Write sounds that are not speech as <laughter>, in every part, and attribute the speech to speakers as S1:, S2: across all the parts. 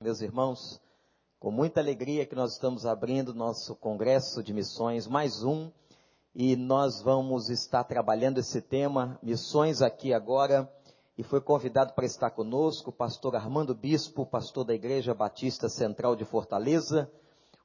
S1: Meus irmãos, com muita alegria que nós estamos abrindo nosso congresso de missões, mais um, e nós vamos estar trabalhando esse tema, missões aqui agora, e foi convidado para estar conosco o pastor Armando Bispo, pastor da Igreja Batista Central de Fortaleza,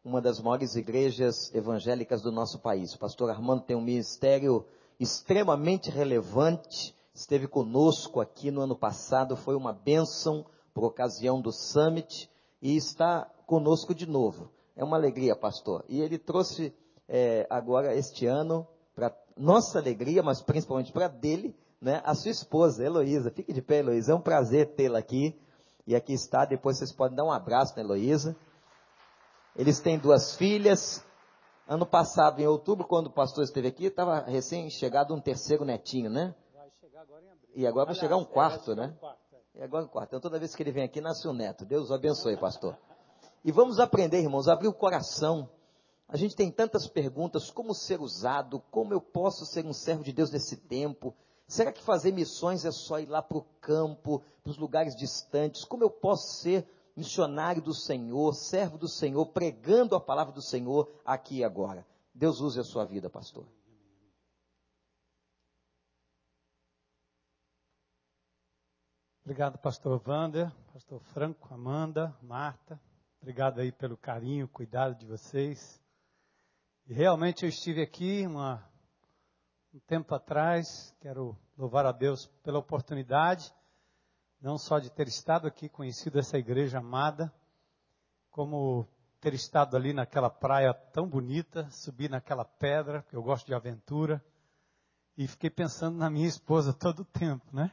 S1: uma das maiores igrejas evangélicas do nosso país. O pastor Armando tem um ministério extremamente relevante, esteve conosco aqui no ano passado, foi uma bênção por ocasião do Summit e está conosco de novo. É uma alegria, pastor. E ele trouxe é, agora este ano, para nossa alegria, mas principalmente para dele, né, a sua esposa, Heloísa. Fique de pé, Heloísa. É um prazer tê-la aqui. E aqui está. Depois vocês podem dar um abraço na Heloísa. Eles têm duas filhas. Ano passado, em outubro, quando o pastor esteve aqui, estava recém-chegado um terceiro netinho, né? Vai chegar agora em abril. E agora vai chegar um quarto, né? Um quarto. É agora um quarto. Então toda vez que ele vem aqui, nasce um neto. Deus o abençoe, pastor. E vamos aprender, irmãos, abrir o coração. A gente tem tantas perguntas: como ser usado? Como eu posso ser um servo de Deus nesse tempo? Será que fazer missões é só ir lá para o campo, para os lugares distantes? Como eu posso ser missionário do Senhor, servo do Senhor, pregando a palavra do Senhor aqui e agora? Deus use a sua vida, pastor.
S2: Obrigado, pastor Wander, pastor Franco, Amanda, Marta. Obrigado aí pelo carinho, cuidado de vocês. E realmente eu estive aqui uma, um tempo atrás, quero louvar a Deus pela oportunidade, não só de ter estado aqui, conhecido essa igreja amada, como ter estado ali naquela praia tão bonita, subir naquela pedra, que eu gosto de aventura, e fiquei pensando na minha esposa todo o tempo, né?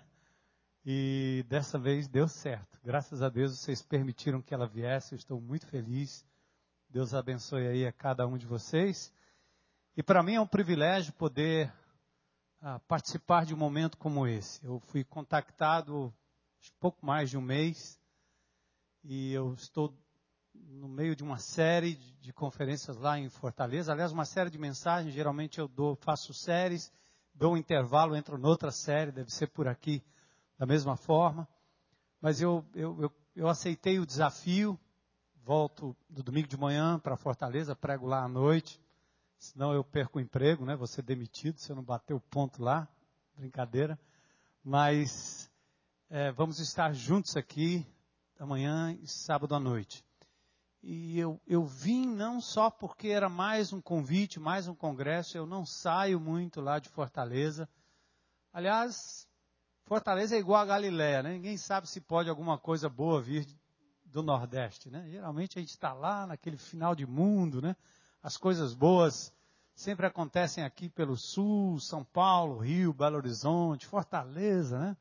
S2: E dessa vez deu certo. Graças a Deus vocês permitiram que ela viesse. Eu estou muito feliz. Deus abençoe aí a cada um de vocês. E para mim é um privilégio poder ah, participar de um momento como esse. Eu fui contactado pouco mais de um mês e eu estou no meio de uma série de conferências lá em Fortaleza. Aliás, uma série de mensagens. Geralmente eu dou, faço séries, dou um intervalo, entro noutra série. Deve ser por aqui da mesma forma. Mas eu, eu, eu, eu aceitei o desafio, volto do domingo de manhã para Fortaleza, prego lá à noite, senão eu perco o emprego, né? Ser demitido se eu não bater o ponto lá. Brincadeira. Mas é, vamos estar juntos aqui amanhã e sábado à noite. E eu, eu vim não só porque era mais um convite, mais um congresso, eu não saio muito lá de Fortaleza. Aliás, Fortaleza é igual a Galiléia, né? Ninguém sabe se pode alguma coisa boa vir do Nordeste, né? Geralmente a gente está lá naquele final de mundo, né? As coisas boas sempre acontecem aqui pelo Sul, São Paulo, Rio, Belo Horizonte, Fortaleza, né?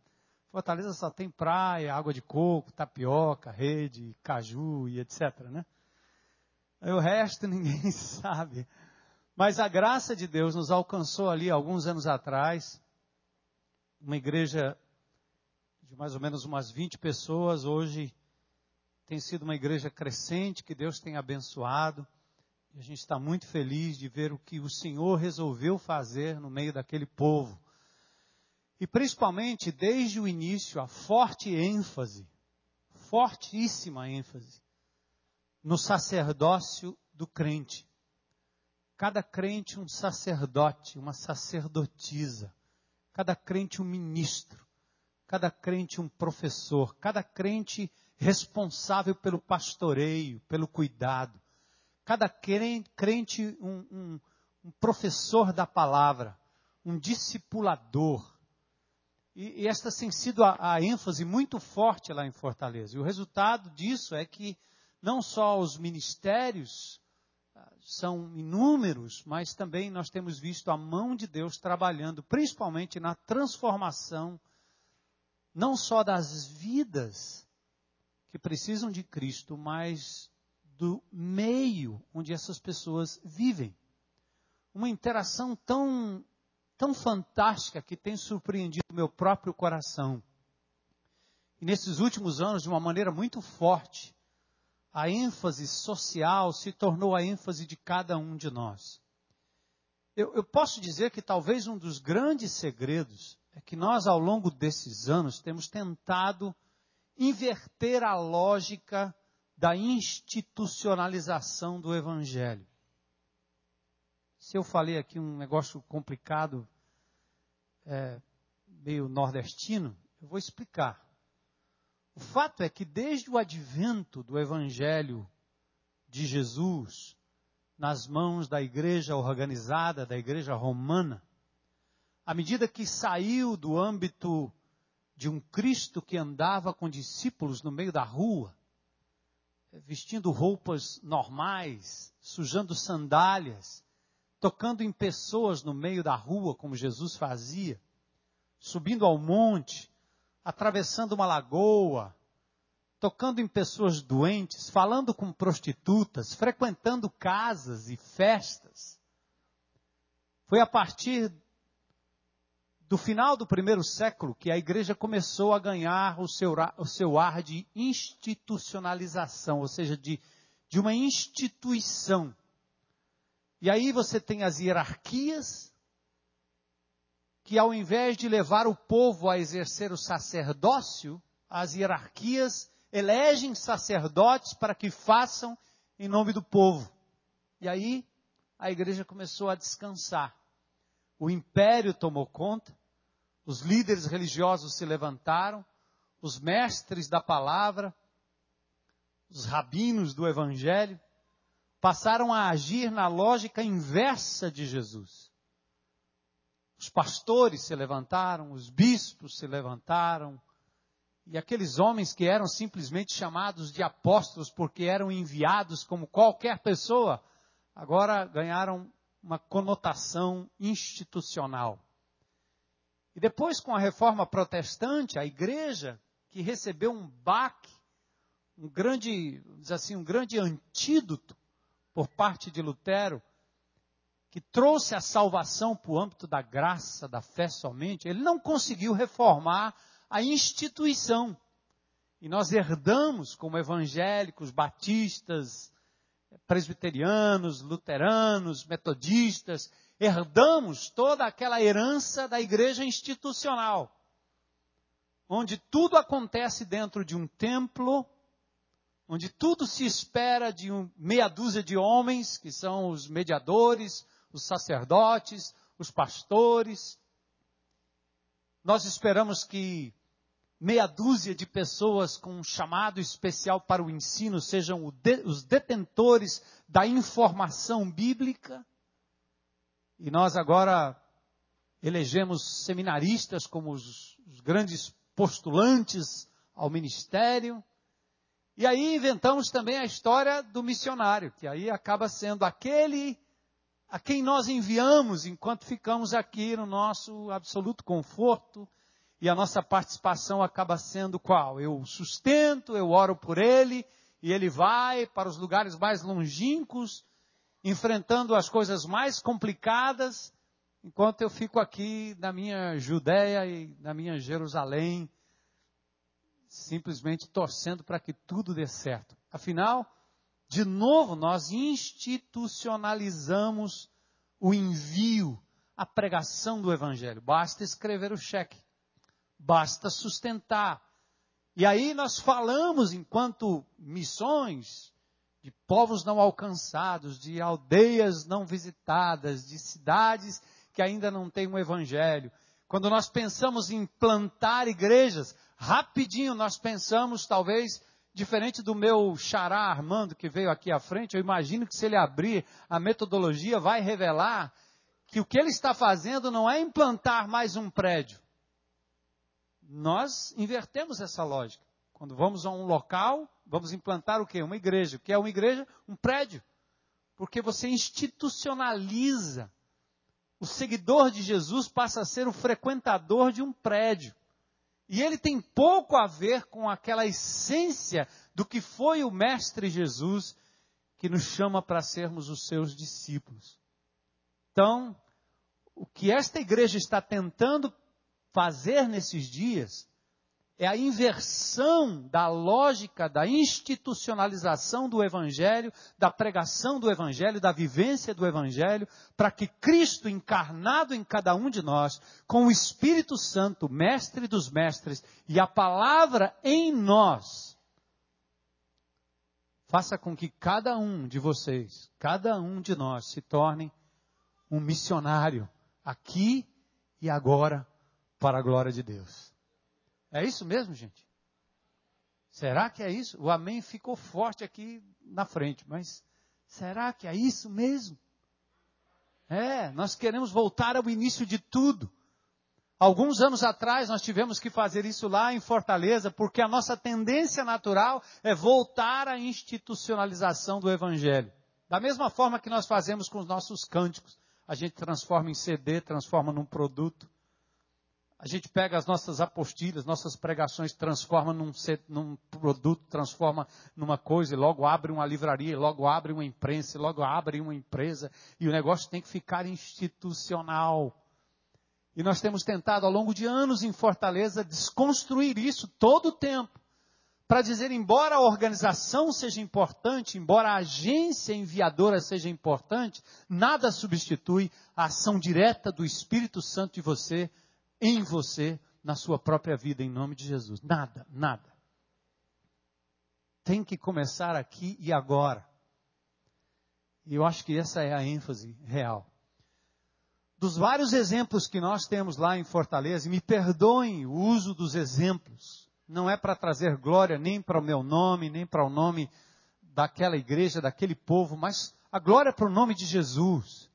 S2: Fortaleza só tem praia, água de coco, tapioca, rede, caju e etc, né? Aí o resto <laughs> ninguém sabe. Mas a graça de Deus nos alcançou ali alguns anos atrás, uma igreja de mais ou menos umas 20 pessoas, hoje tem sido uma igreja crescente que Deus tem abençoado. E a gente está muito feliz de ver o que o Senhor resolveu fazer no meio daquele povo. E principalmente desde o início, a forte ênfase, fortíssima ênfase, no sacerdócio do crente. Cada crente um sacerdote, uma sacerdotisa cada crente um ministro, cada crente um professor, cada crente responsável pelo pastoreio, pelo cuidado, cada crente um, um, um professor da palavra, um discipulador. E, e esta tem sido a, a ênfase muito forte lá em Fortaleza. E o resultado disso é que não só os ministérios são inúmeros, mas também nós temos visto a mão de Deus trabalhando, principalmente na transformação, não só das vidas que precisam de Cristo, mas do meio onde essas pessoas vivem. Uma interação tão, tão fantástica que tem surpreendido meu próprio coração. E nesses últimos anos, de uma maneira muito forte, a ênfase social se tornou a ênfase de cada um de nós. Eu, eu, posso dizer que talvez um dos grandes segredos é que nós, ao longo desses anos, temos tentado inverter a lógica da institucionalização do Evangelho. Se eu falei aqui um negócio complicado, é, meio nordestino, eu vou explicar. O fato é que desde o advento do Evangelho de Jesus nas mãos da igreja organizada, da igreja romana, à medida que saiu do âmbito de um Cristo que andava com discípulos no meio da rua, vestindo roupas normais, sujando sandálias, tocando em pessoas no meio da rua, como Jesus fazia, subindo ao monte, atravessando uma lagoa, tocando em pessoas doentes, falando com prostitutas, frequentando casas e festas. Foi a partir do final do primeiro século que a igreja começou a ganhar o seu, o seu ar de institucionalização, ou seja, de, de uma instituição. E aí você tem as hierarquias, que ao invés de levar o povo a exercer o sacerdócio, as hierarquias elegem sacerdotes para que façam em nome do povo. E aí a igreja começou a descansar. O império tomou conta, os líderes religiosos se levantaram, os mestres da palavra, os rabinos do evangelho, passaram a agir na lógica inversa de Jesus. Os pastores se levantaram, os bispos se levantaram, e aqueles homens que eram simplesmente chamados de apóstolos porque eram enviados como qualquer pessoa, agora ganharam uma conotação institucional. E depois, com a reforma protestante, a igreja, que recebeu um baque, um grande, assim, um grande antídoto por parte de Lutero, que trouxe a salvação para o âmbito da graça, da fé somente, ele não conseguiu reformar a instituição. E nós herdamos, como evangélicos, batistas, presbiterianos, luteranos, metodistas, herdamos toda aquela herança da igreja institucional, onde tudo acontece dentro de um templo, onde tudo se espera de um, meia dúzia de homens, que são os mediadores, os sacerdotes, os pastores. Nós esperamos que meia dúzia de pessoas com um chamado especial para o ensino sejam os detentores da informação bíblica. E nós agora elegemos seminaristas como os, os grandes postulantes ao ministério. E aí inventamos também a história do missionário, que aí acaba sendo aquele a quem nós enviamos enquanto ficamos aqui no nosso absoluto conforto, e a nossa participação acaba sendo qual? Eu sustento, eu oro por ele, e ele vai para os lugares mais longínquos, enfrentando as coisas mais complicadas, enquanto eu fico aqui na minha Judéia e na minha Jerusalém, simplesmente torcendo para que tudo dê certo. Afinal, de novo, nós institucionalizamos o envio, a pregação do Evangelho. Basta escrever o cheque, basta sustentar. E aí nós falamos, enquanto missões, de povos não alcançados, de aldeias não visitadas, de cidades que ainda não têm um evangelho. Quando nós pensamos em plantar igrejas, rapidinho nós pensamos, talvez, diferente do meu xará Armando que veio aqui à frente, eu imagino que se ele abrir a metodologia, vai revelar que o que ele está fazendo não é implantar mais um prédio. Nós invertemos essa lógica. Quando vamos a um local, vamos implantar o quê? Uma igreja. O que é uma igreja? Um prédio. Porque você institucionaliza. O seguidor de Jesus passa a ser o frequentador de um prédio. E ele tem pouco a ver com aquela essência do que foi o Mestre Jesus que nos chama para sermos os seus discípulos. Então, o que esta igreja está tentando fazer nesses dias é a inversão da lógica da institucionalização do Evangelho, da pregação do Evangelho, da vivência do Evangelho, para que Cristo encarnado em cada um de nós, com o Espírito Santo, mestre dos mestres, e a palavra em nós, faça com que cada um de vocês, cada um de nós, se torne um missionário aqui e agora para a glória de Deus. É isso mesmo, gente? Será que é isso? O amém ficou forte aqui na frente, mas será que é isso mesmo? É, nós queremos voltar ao início de tudo. Alguns anos atrás nós tivemos que fazer isso lá em Fortaleza, porque a nossa tendência natural é voltar à institucionalização do Evangelho. Da mesma forma que nós fazemos com os nossos cânticos. A gente transforma em CD, transforma num produto. A gente pega as nossas apostilhas, nossas pregações, transforma num, num, produto, transforma numa coisa, e logo abre uma livraria, logo abre uma imprensa, logo abre uma empresa, e o negócio tem que ficar institucional. E nós temos tentado ao longo de anos em Fortaleza desconstruir isso todo o tempo. Para dizer, embora a organização seja importante, embora a agência enviadora seja importante, nada substitui a ação direta do Espírito Santo em você em você, na sua própria vida, em nome de Jesus. Nada, nada. Tem que começar aqui e agora. E eu acho que essa é a ênfase real. Dos vários exemplos que nós temos lá em Fortaleza, e me perdoem o uso dos exemplos, não é para trazer glória nem para o meu nome, nem para o nome daquela igreja, daquele povo, mas a glória para o nome de Jesus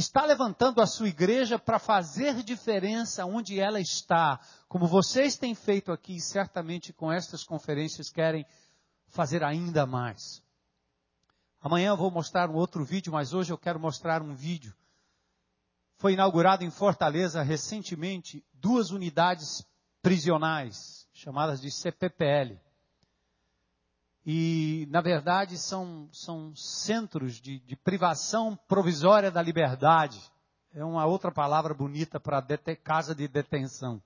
S2: está levantando a sua igreja para fazer diferença onde ela está, como vocês têm feito aqui e certamente com estas conferências querem fazer ainda mais. Amanhã eu vou mostrar um outro vídeo, mas hoje eu quero mostrar um vídeo. Foi inaugurado em Fortaleza recentemente duas unidades prisionais, chamadas de CPPL. E, na verdade, são, são centros de, de privação provisória da liberdade. É uma outra palavra bonita para casa de detenção.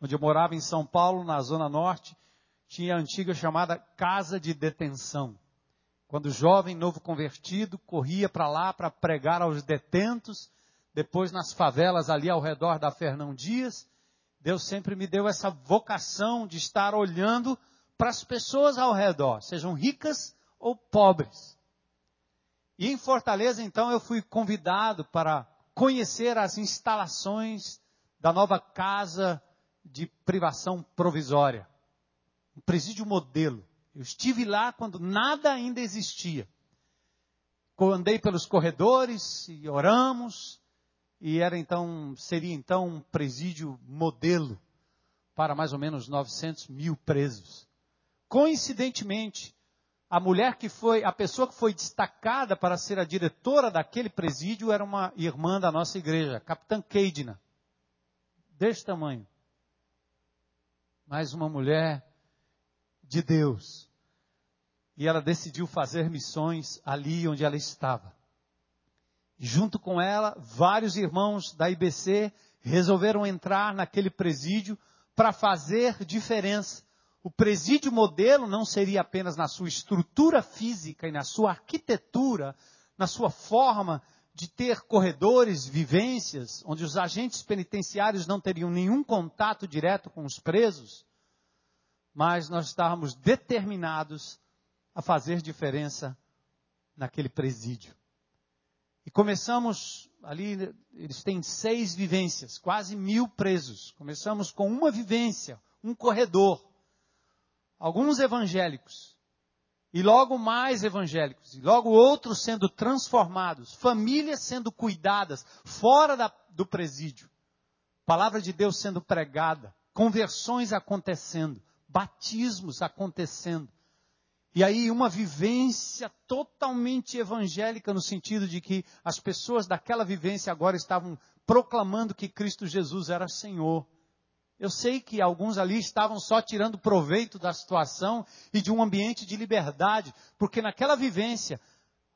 S2: Onde eu morava em São Paulo, na Zona Norte, tinha a antiga chamada casa de detenção. Quando jovem novo convertido corria para lá para pregar aos detentos, depois nas favelas ali ao redor da Fernão Dias, Deus sempre me deu essa vocação de estar olhando para as pessoas ao redor, sejam ricas ou pobres. E em Fortaleza, então, eu fui convidado para conhecer as instalações da nova casa de privação provisória. Um presídio modelo. Eu estive lá quando nada ainda existia. Andei pelos corredores e oramos, e era então, seria então um presídio modelo para mais ou menos 900 mil presos. Coincidentemente, a mulher que foi, a pessoa que foi destacada para ser a diretora daquele presídio era uma irmã da nossa igreja, Capitã Keidna. Deste tamanho. Mais uma mulher de Deus. E ela decidiu fazer missões ali onde ela estava. Junto com ela, vários irmãos da IBC resolveram entrar naquele presídio para fazer diferença o presídio modelo não seria apenas na sua estrutura física e na sua arquitetura, na sua forma de ter corredores, vivências, onde os agentes penitenciários não teriam nenhum contato direto com os presos, mas nós estávamos determinados a fazer diferença naquele presídio. E começamos ali, eles têm seis vivências, quase mil presos. Começamos com uma vivência, um corredor alguns evangélicos, e logo mais evangélicos, e logo outros sendo transformados, famílias sendo cuidadas fora da, do presídio, palavra de Deus sendo pregada, conversões acontecendo, batismos acontecendo. E aí uma vivência totalmente evangélica no sentido de que as pessoas daquela vivência agora estavam proclamando que Cristo Jesus era Senhor. Eu sei que alguns ali estavam só tirando proveito da situação e de um ambiente de liberdade, porque naquela vivência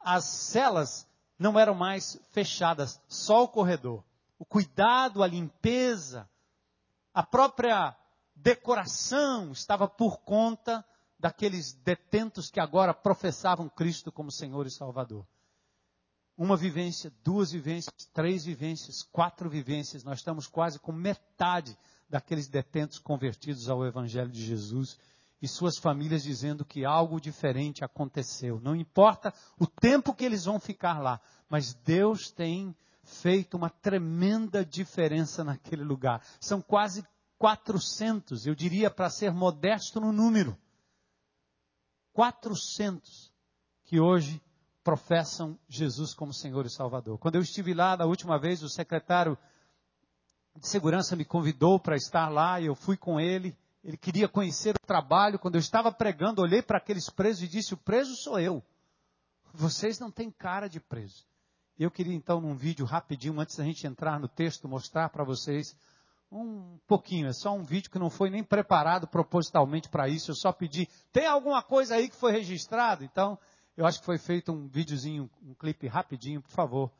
S2: as celas não eram mais fechadas, só o corredor. O cuidado, a limpeza, a própria decoração estava por conta daqueles detentos que agora professavam Cristo como Senhor e Salvador. Uma vivência, duas vivências, três vivências, quatro vivências, nós estamos quase com metade daqueles detentos convertidos ao Evangelho de Jesus. e suas famílias dizendo que algo diferente aconteceu. Não importa o tempo que eles vão ficar lá, mas Deus tem feito uma tremenda diferença naquele lugar. São quase 400, eu diria para ser modesto no número. 400 que hoje professam Jesus como Senhor e Salvador. Quando eu estive lá da última vez, o secretário de segurança me convidou para estar lá e eu fui com ele. Ele queria conhecer o trabalho. Quando eu estava pregando, olhei para aqueles presos e disse: O preso sou eu. Vocês não têm cara de preso. Eu queria então, num vídeo rapidinho, antes da gente entrar no texto, mostrar para vocês um pouquinho. É só um vídeo que não foi nem preparado propositalmente para isso. Eu só pedi: tem alguma coisa aí que foi registrado? Então, eu acho que foi feito um videozinho, um clipe rapidinho, por favor,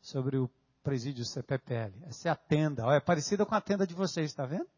S2: sobre o presídio CPPL. Essa é a tenda. Olha, é parecida com a tenda de vocês, está vendo?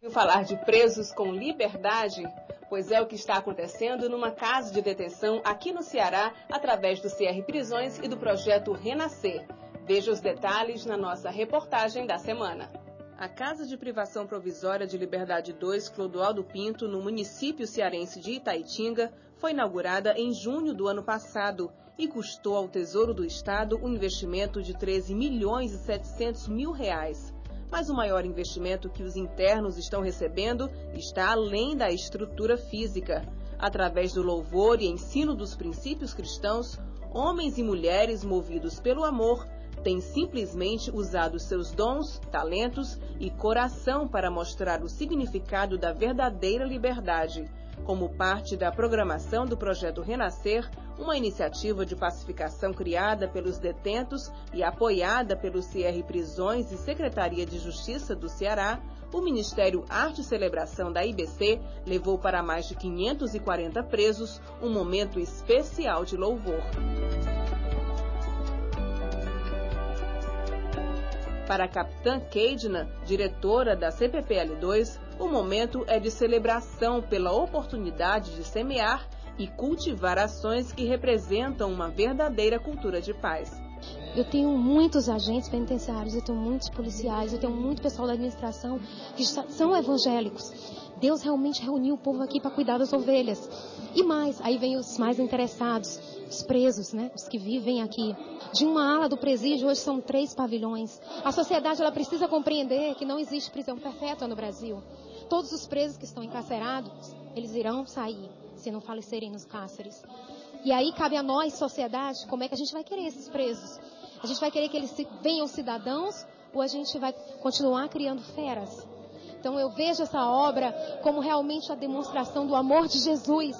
S3: Viu falar de presos com liberdade? Pois é o que está acontecendo numa casa de detenção aqui no Ceará, através do CR Prisões e do projeto Renascer. Veja os detalhes na nossa reportagem da semana. A Casa de Privação Provisória de Liberdade 2 Clodoaldo Pinto, no município cearense de Itaitinga, foi inaugurada em junho do ano passado e custou ao Tesouro do Estado um investimento de 13 milhões e 700 mil reais. Mas o maior investimento que os internos estão recebendo está além da estrutura física. Através do louvor e ensino dos princípios cristãos, homens e mulheres movidos pelo amor tem simplesmente usado seus dons, talentos e coração para mostrar o significado da verdadeira liberdade, como parte da programação do projeto Renascer, uma iniciativa de pacificação criada pelos detentos e apoiada pelo CR Prisões e Secretaria de Justiça do Ceará, o Ministério Arte e Celebração da IBC levou para mais de 540 presos um momento especial de louvor. Para a capitã Keidna, diretora da CPPL2, o momento é de celebração pela oportunidade de semear e cultivar ações que representam uma verdadeira cultura de paz.
S4: Eu tenho muitos agentes penitenciários, eu tenho muitos policiais, eu tenho muito pessoal da administração que são evangélicos. Deus realmente reuniu o povo aqui para cuidar das ovelhas. E mais, aí vem os mais interessados, os presos, né? Os que vivem aqui. De uma ala do presídio, hoje são três pavilhões. A sociedade ela precisa compreender que não existe prisão perpétua no Brasil. Todos os presos que estão encarcerados, eles irão sair se não falecerem nos cárceres. E aí cabe a nós, sociedade, como é que a gente vai querer esses presos? A gente vai querer que eles venham cidadãos ou a gente vai continuar criando feras? Então eu vejo essa obra como realmente a demonstração do amor de Jesus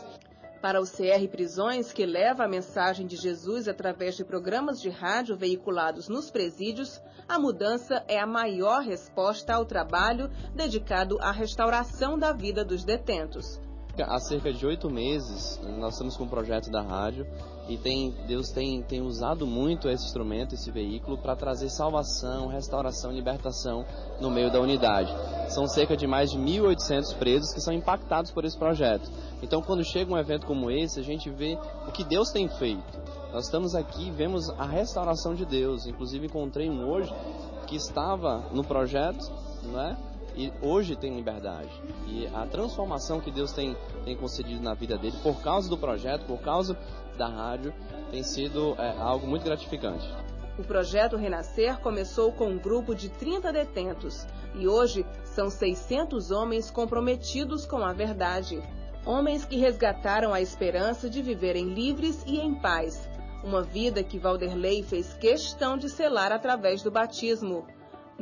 S3: para o CR Prisões, que leva a mensagem de Jesus através de programas de rádio veiculados nos presídios, a mudança é a maior resposta ao trabalho dedicado à restauração da vida dos detentos.
S5: Há cerca de oito meses, nós estamos com um projeto da rádio e tem, Deus tem, tem usado muito esse instrumento, esse veículo, para trazer salvação, restauração libertação no meio da unidade. São cerca de mais de 1.800 presos que são impactados por esse projeto. Então, quando chega um evento como esse, a gente vê o que Deus tem feito. Nós estamos aqui, vemos a restauração de Deus. Inclusive, encontrei um hoje que estava no projeto, não é? E hoje tem liberdade. E a transformação que Deus tem, tem concedido na vida dele, por causa do projeto, por causa da rádio, tem sido é, algo muito gratificante.
S3: O projeto Renascer começou com um grupo de 30 detentos e hoje são 600 homens comprometidos com a verdade. Homens que resgataram a esperança de viverem livres e em paz. Uma vida que Valderlei fez questão de selar através do batismo.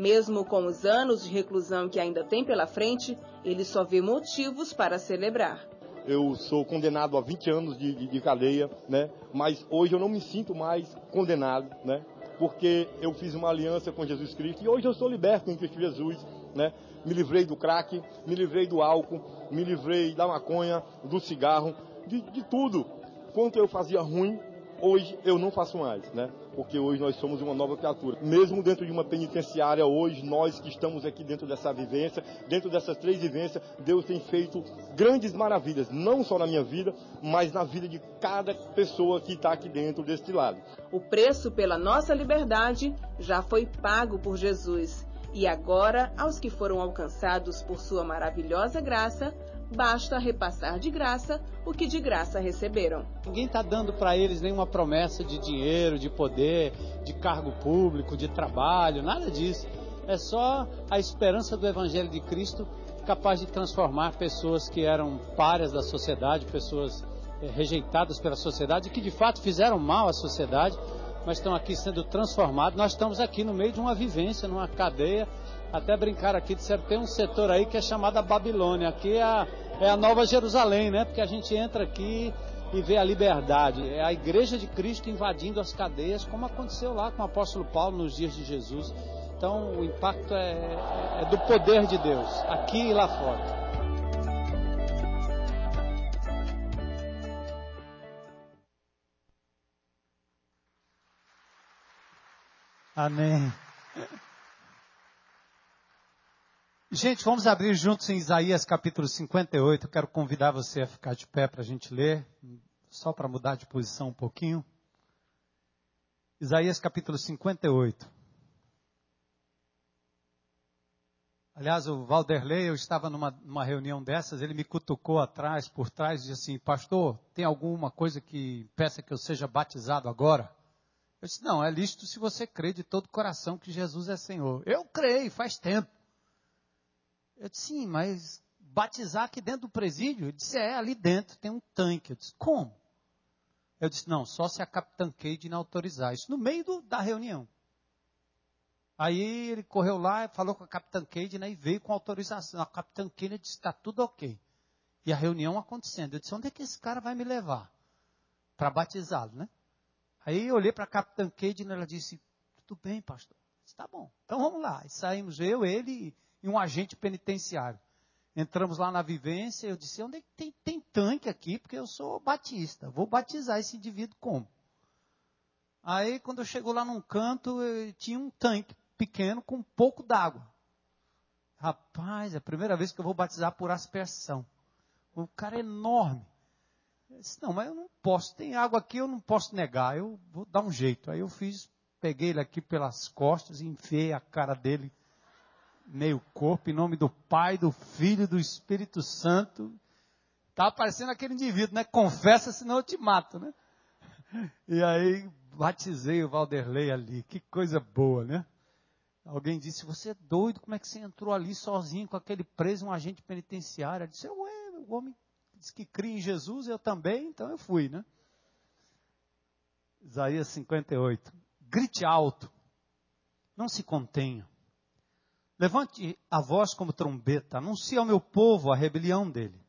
S3: Mesmo com os anos de reclusão que ainda tem pela frente, ele só vê motivos para celebrar.
S6: Eu sou condenado a 20 anos de, de, de cadeia, né? mas hoje eu não me sinto mais condenado, né? porque eu fiz uma aliança com Jesus Cristo e hoje eu sou liberto em Cristo Jesus. Né? Me livrei do crack, me livrei do álcool, me livrei da maconha, do cigarro, de, de tudo. Quanto eu fazia ruim, hoje eu não faço mais, né? Porque hoje nós somos uma nova criatura. Mesmo dentro de uma penitenciária, hoje, nós que estamos aqui dentro dessa vivência, dentro dessas três vivências, Deus tem feito grandes maravilhas, não só na minha vida, mas na vida de cada pessoa que está aqui dentro deste lado.
S3: O preço pela nossa liberdade já foi pago por Jesus. E agora, aos que foram alcançados por sua maravilhosa graça, basta repassar de graça o que de graça receberam.
S2: Ninguém está dando para eles nenhuma promessa de dinheiro, de poder, de cargo público, de trabalho, nada disso. É só a esperança do Evangelho de Cristo capaz de transformar pessoas que eram párias da sociedade, pessoas é, rejeitadas pela sociedade, que de fato fizeram mal à sociedade, mas estão aqui sendo transformados. Nós estamos aqui no meio de uma vivência, numa cadeia. Até brincar aqui, disseram, tem um setor aí que é chamado a Babilônia. Aqui é a, é a Nova Jerusalém, né? Porque a gente entra aqui e vê a liberdade. É a igreja de Cristo invadindo as cadeias, como aconteceu lá com o apóstolo Paulo nos dias de Jesus. Então o impacto é, é do poder de Deus, aqui e lá fora. Amém. Gente, vamos abrir juntos em Isaías capítulo 58. Eu quero convidar você a ficar de pé para a gente ler, só para mudar de posição um pouquinho. Isaías capítulo 58. Aliás, o Valderlei, eu estava numa, numa reunião dessas, ele me cutucou atrás, por trás, e disse assim, pastor, tem alguma coisa que peça que eu seja batizado agora? Eu disse, não, é lícito se você crê de todo o coração que Jesus é Senhor. Eu creio, faz tempo. Eu disse, sim, mas batizar aqui dentro do presídio? Ele disse, é, ali dentro tem um tanque. Eu disse, como? Eu disse, não, só se a Capitã Cade não autorizar. Isso no meio do, da reunião. Aí ele correu lá, falou com a Capitã Cade né, e veio com autorização. A Capitã Cade disse, está tudo ok. E a reunião acontecendo. Eu disse, onde é que esse cara vai me levar? Para batizá-lo, né? Aí eu olhei para a Capitã Cade e ela disse, tudo bem, pastor. Está bom. Então vamos lá. E saímos eu, ele e um agente penitenciário. Entramos lá na vivência, eu disse, onde é que tem, tem tanque aqui? Porque eu sou batista, vou batizar esse indivíduo como? Aí, quando eu chego lá num canto, tinha um tanque pequeno com um pouco d'água. Rapaz, é a primeira vez que eu vou batizar por aspersão. O cara é enorme. Eu disse, não, mas eu não posso, tem água aqui, eu não posso negar, eu vou dar um jeito. Aí eu fiz, peguei ele aqui pelas costas e enfiei a cara dele meio corpo, em nome do Pai, do Filho do Espírito Santo. Tá aparecendo aquele indivíduo, né? Confessa, senão eu te mato, né? E aí batizei o Valderlei ali. Que coisa boa, né? Alguém disse, você é doido, como é que você entrou ali sozinho com aquele preso, um agente penitenciário? Eu disse, ué, o homem disse que cria em Jesus, eu também, então eu fui, né? Isaías 58. Grite alto, não se contenha. Levante a voz como trombeta, anuncie ao meu povo a rebelião dele,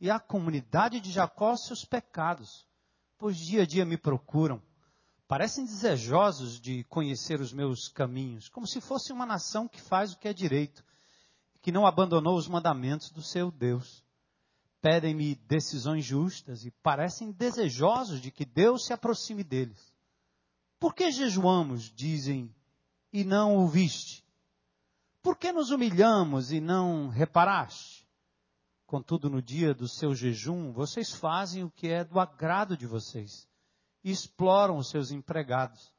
S2: e à comunidade de Jacó seus pecados, pois dia a dia me procuram. Parecem desejosos de conhecer os meus caminhos, como se fosse uma nação que faz o que é direito, que não abandonou os mandamentos do seu Deus. Pedem-me decisões justas e parecem desejosos de que Deus se aproxime deles. Por que jejuamos, dizem, e não o viste? Por que nos humilhamos e não reparaste? Contudo, no dia do seu jejum, vocês fazem o que é do agrado de vocês e exploram os seus empregados.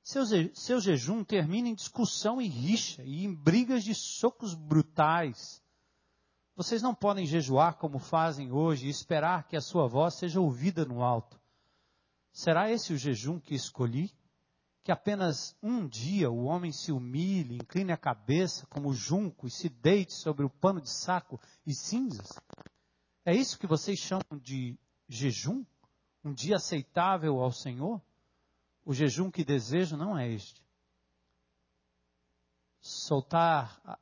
S2: Seu, seu jejum termina em discussão e rixa e em brigas de socos brutais. Vocês não podem jejuar como fazem hoje e esperar que a sua voz seja ouvida no alto. Será esse o jejum que escolhi? Que apenas um dia o homem se humilhe, incline a cabeça como junco e se deite sobre o pano de saco e cinzas? É isso que vocês chamam de jejum? Um dia aceitável ao Senhor? O jejum que desejo não é este. Soltar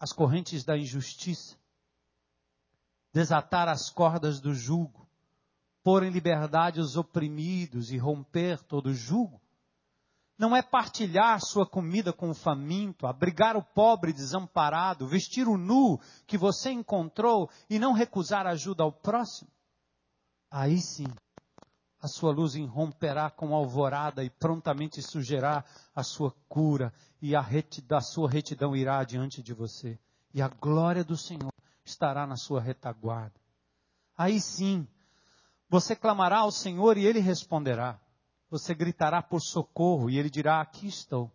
S2: as correntes da injustiça, desatar as cordas do jugo, pôr em liberdade os oprimidos e romper todo jugo, não é partilhar sua comida com o faminto, abrigar o pobre desamparado, vestir o nu que você encontrou e não recusar ajuda ao próximo? Aí sim, a sua luz irromperá com alvorada e prontamente sugerá a sua cura e a, retidão, a sua retidão irá diante de você. E a glória do Senhor estará na sua retaguarda. Aí sim, você clamará ao Senhor e Ele responderá. Você gritará por socorro e ele dirá: Aqui estou.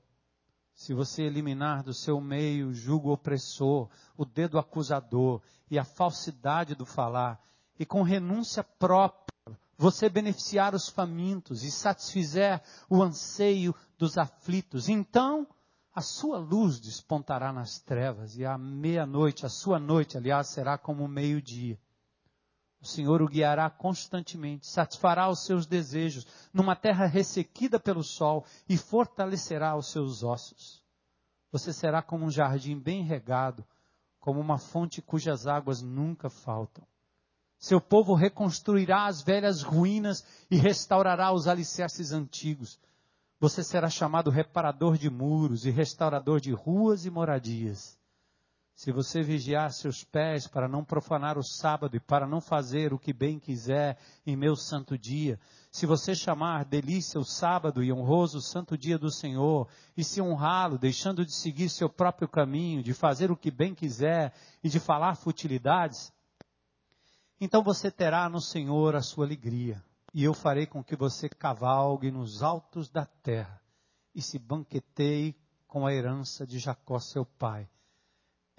S2: se você eliminar do seu meio o jugo opressor, o dedo acusador e a falsidade do falar, e com renúncia própria, você beneficiar os famintos e satisfizer o anseio dos aflitos, então a sua luz despontará nas trevas e à meia-noite, a sua noite, aliás, será como o meio-dia. O Senhor o guiará constantemente, satisfará os seus desejos numa terra ressequida pelo sol e fortalecerá os seus ossos. Você será como um jardim bem regado, como uma fonte cujas águas nunca faltam. Seu povo reconstruirá as velhas ruínas e restaurará os alicerces antigos. Você será chamado reparador de muros e restaurador de ruas e moradias. Se você vigiar seus pés para não profanar o sábado e para não fazer o que bem quiser em meu santo dia, se você chamar delícia o sábado e honroso o santo dia do Senhor, e se honrá-lo, deixando de seguir seu próprio caminho, de fazer o que bem quiser e de falar futilidades, então você terá no Senhor a sua alegria, e eu farei com que você cavalgue nos altos da terra e se banqueteie com a herança de Jacó seu pai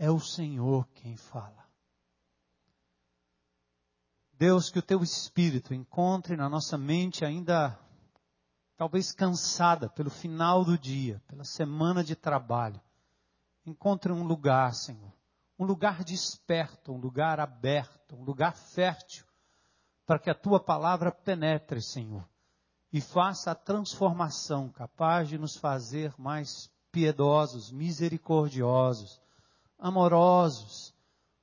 S2: é o Senhor quem fala. Deus, que o teu espírito encontre na nossa mente ainda talvez cansada pelo final do dia, pela semana de trabalho. Encontre um lugar, Senhor, um lugar desperto, um lugar aberto, um lugar fértil, para que a tua palavra penetre, Senhor, e faça a transformação capaz de nos fazer mais piedosos, misericordiosos, amorosos,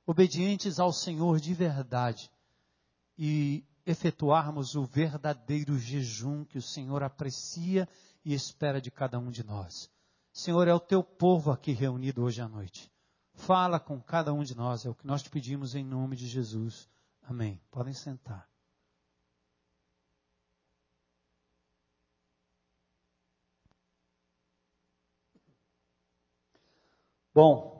S2: obedientes ao Senhor de verdade e efetuarmos o verdadeiro jejum que o Senhor aprecia e espera de cada um de nós. Senhor, é o teu povo aqui reunido hoje à noite. Fala com cada um de nós, é o que nós te pedimos em nome de Jesus. Amém. Podem sentar. Bom,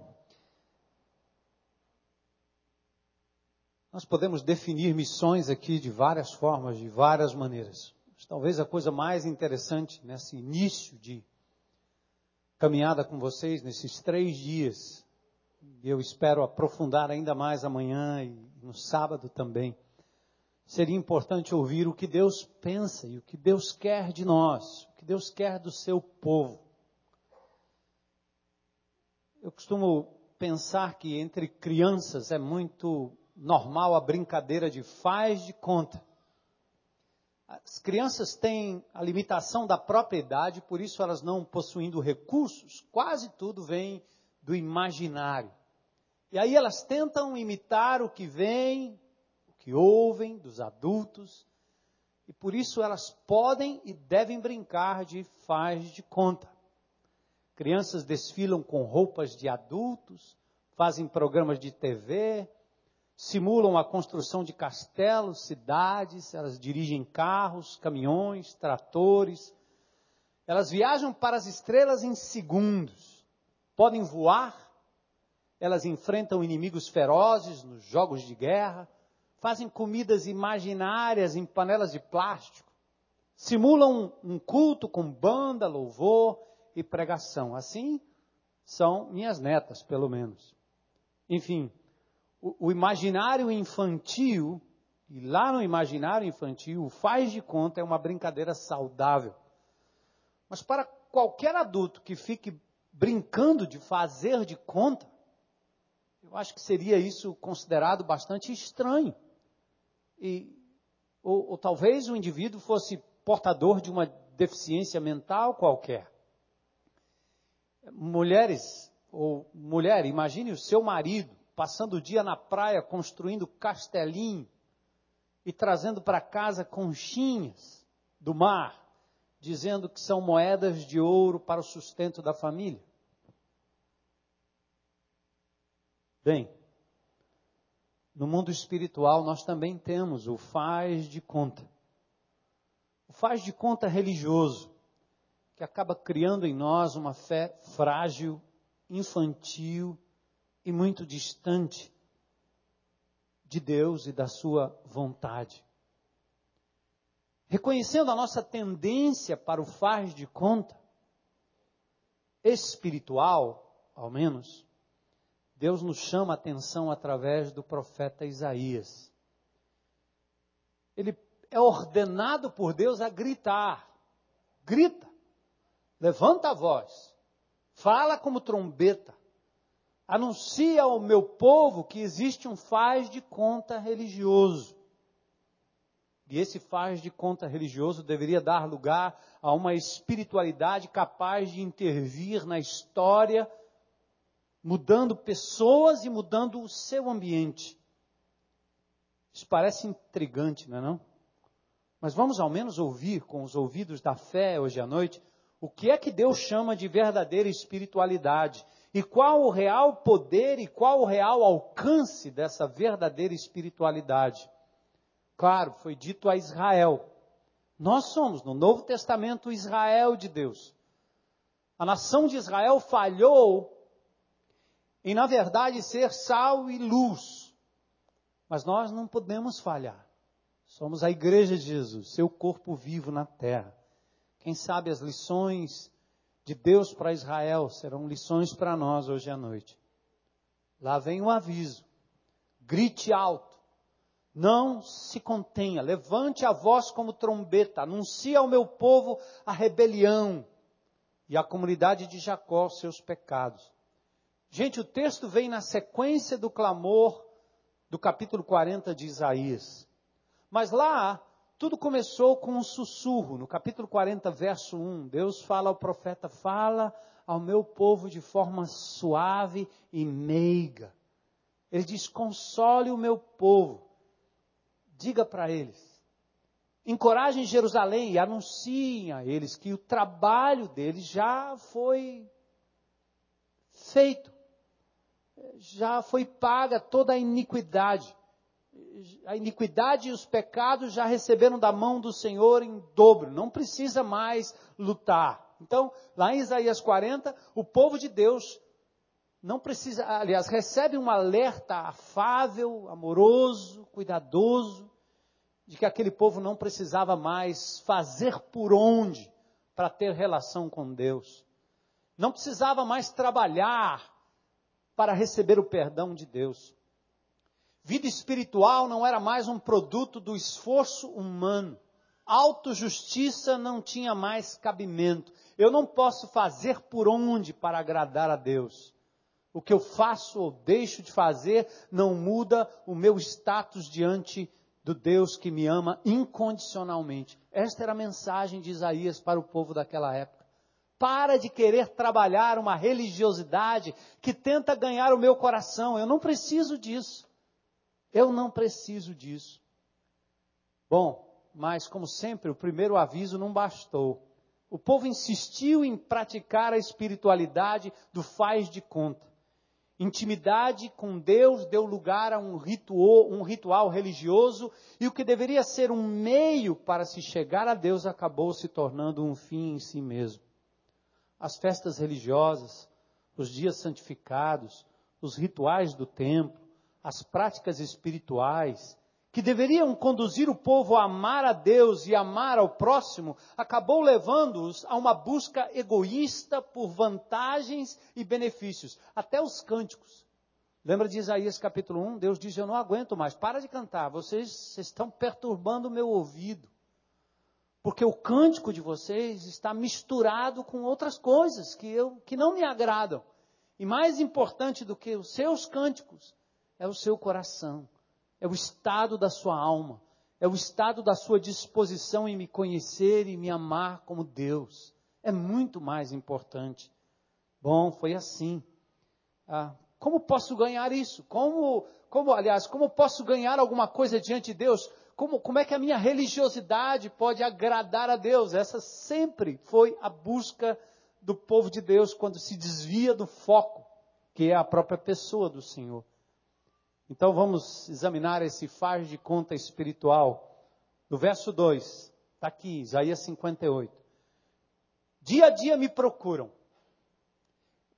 S2: Nós podemos definir missões aqui de várias formas, de várias maneiras. Mas talvez a coisa mais interessante nesse início de caminhada com vocês, nesses três dias, e eu espero aprofundar ainda mais amanhã e no sábado também, seria importante ouvir o que Deus pensa e o que Deus quer de nós, o que Deus quer do seu povo. Eu costumo pensar que entre crianças é muito normal a brincadeira de faz de conta. As crianças têm a limitação da própria idade, por isso elas não possuindo recursos, quase tudo vem do imaginário. E aí elas tentam imitar o que vem, o que ouvem dos adultos, e por isso elas podem e devem brincar de faz de conta. Crianças desfilam com roupas de adultos, fazem programas de TV, simulam a construção de castelos, cidades, elas dirigem carros, caminhões, tratores. Elas viajam para as estrelas em segundos. Podem voar. Elas enfrentam inimigos ferozes nos jogos de guerra. Fazem comidas imaginárias em panelas de plástico. Simulam um culto com banda, louvor e pregação. Assim são minhas netas, pelo menos. Enfim, o, imaginário infantil, e lá no imaginário infantil, o faz de conta é uma brincadeira saudável. Mas para qualquer adulto que fique brincando de fazer de conta, eu acho que seria isso considerado bastante estranho. E, ou, ou talvez o indivíduo fosse portador de uma deficiência mental qualquer. Mulheres, ou mulher, imagine o seu marido passando o dia na praia construindo castelinho e trazendo para casa conchinhas do mar, dizendo que são moedas de ouro para o sustento da família. Bem, no mundo espiritual nós também temos o faz de conta. O faz de conta religioso, que acaba criando em nós uma fé frágil, infantil e muito distante de Deus e da Sua vontade. Reconhecendo a nossa tendência para o faz de conta, espiritual, ao menos, Deus nos chama a atenção através do profeta Isaías. Ele é ordenado por Deus a gritar. Grita. Levanta a voz. Fala como trombeta. Anuncia ao meu povo que existe um faz de conta religioso. E esse faz de conta religioso deveria dar lugar a uma espiritualidade capaz de intervir na história, mudando pessoas e mudando o seu ambiente. Isso parece intrigante, não é não? Mas vamos ao menos ouvir com os ouvidos da fé hoje à noite o que é que Deus chama de verdadeira espiritualidade e qual o real poder e qual o real alcance dessa verdadeira espiritualidade. Claro, foi dito a Israel. Nós somos, no Novo Testamento, Israel de Deus. A nação de Israel falhou em, na verdade, ser sal e luz. Mas nós não podemos falhar. Somos a igreja de Jesus, seu corpo vivo na terra. Quem sabe as lições de Deus para Israel serão lições para nós hoje à noite. Lá vem um aviso. Grite alto. Não se contenha. Levante a voz como trombeta. Anuncie ao meu povo a rebelião e à comunidade de Jacó seus pecados. Gente, o texto vem na sequência do clamor do capítulo 40 de Isaías. Mas lá, tudo começou com um sussurro. No capítulo 40, verso 1, Deus fala ao profeta: Fala ao meu povo de forma suave e meiga. Ele diz: Console o meu povo. Diga para eles. Encorajem Jerusalém e anunciem a eles que o trabalho deles já foi feito. Já foi paga toda a iniquidade a iniquidade e os pecados já receberam da mão do Senhor em dobro, não precisa mais lutar. Então, lá em Isaías 40, o povo de Deus não precisa, aliás, recebe um alerta afável, amoroso, cuidadoso, de que aquele povo não precisava mais fazer por onde para ter relação com Deus. Não precisava mais trabalhar para receber o perdão de Deus. Vida espiritual não era mais um produto do esforço humano. Autojustiça não tinha mais cabimento. Eu não posso fazer por onde para agradar a Deus. O que eu faço ou deixo de fazer não muda o meu status diante do Deus que me ama incondicionalmente. Esta era a mensagem de Isaías para o povo daquela época. Para de querer trabalhar uma religiosidade que tenta ganhar o meu coração. Eu não preciso disso. Eu não preciso disso. Bom, mas como sempre, o primeiro aviso não bastou. O povo insistiu em praticar a espiritualidade do faz de conta. Intimidade com Deus deu lugar a um ritual, um ritual religioso e o que deveria ser um meio para se chegar a Deus acabou se tornando um fim em si mesmo. As festas religiosas, os dias santificados, os rituais do templo, as práticas espirituais, que deveriam conduzir o povo a amar a Deus e amar ao próximo, acabou levando-os a uma busca egoísta por vantagens e benefícios, até os cânticos. Lembra de Isaías capítulo 1? Deus diz: Eu não aguento mais, para de cantar, vocês, vocês estão perturbando o meu ouvido. Porque o cântico de vocês está misturado com outras coisas que, eu, que não me agradam. E mais importante do que os seus cânticos é o seu coração, é o estado da sua alma, é o estado da sua disposição em me conhecer e me amar como Deus. É muito mais importante. Bom, foi assim. Ah, como posso ganhar isso? Como, como, aliás, como posso ganhar alguma coisa diante de Deus? Como, como é que a minha religiosidade pode agradar a Deus? Essa sempre foi a busca do povo de Deus quando se desvia do foco, que é a própria pessoa do Senhor. Então vamos examinar esse faz de conta espiritual. No verso 2, está aqui, Isaías 58. Dia a dia me procuram.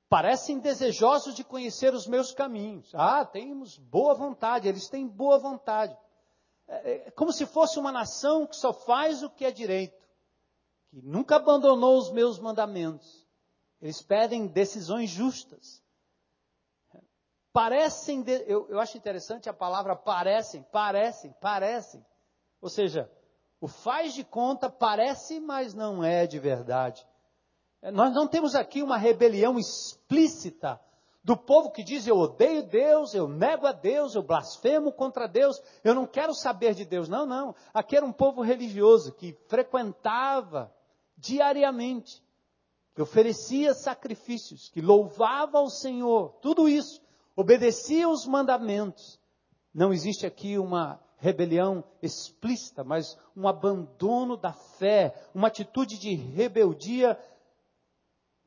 S2: Parecem desejosos de conhecer os meus caminhos. Ah, temos boa vontade, eles têm boa vontade. É, é como se fosse uma nação que só faz o que é direito, que nunca abandonou os meus mandamentos. Eles pedem decisões justas. Parecem, de, eu, eu acho interessante a palavra parecem, parecem, parecem. Ou seja, o faz de conta parece, mas não é de verdade. É, nós não temos aqui uma rebelião explícita do povo que diz eu odeio Deus, eu nego a Deus, eu blasfemo contra Deus, eu não quero saber de Deus. Não, não. Aqui era um povo religioso que frequentava diariamente, que oferecia sacrifícios, que louvava ao Senhor, tudo isso obedecia os mandamentos. Não existe aqui uma rebelião explícita, mas um abandono da fé, uma atitude de rebeldia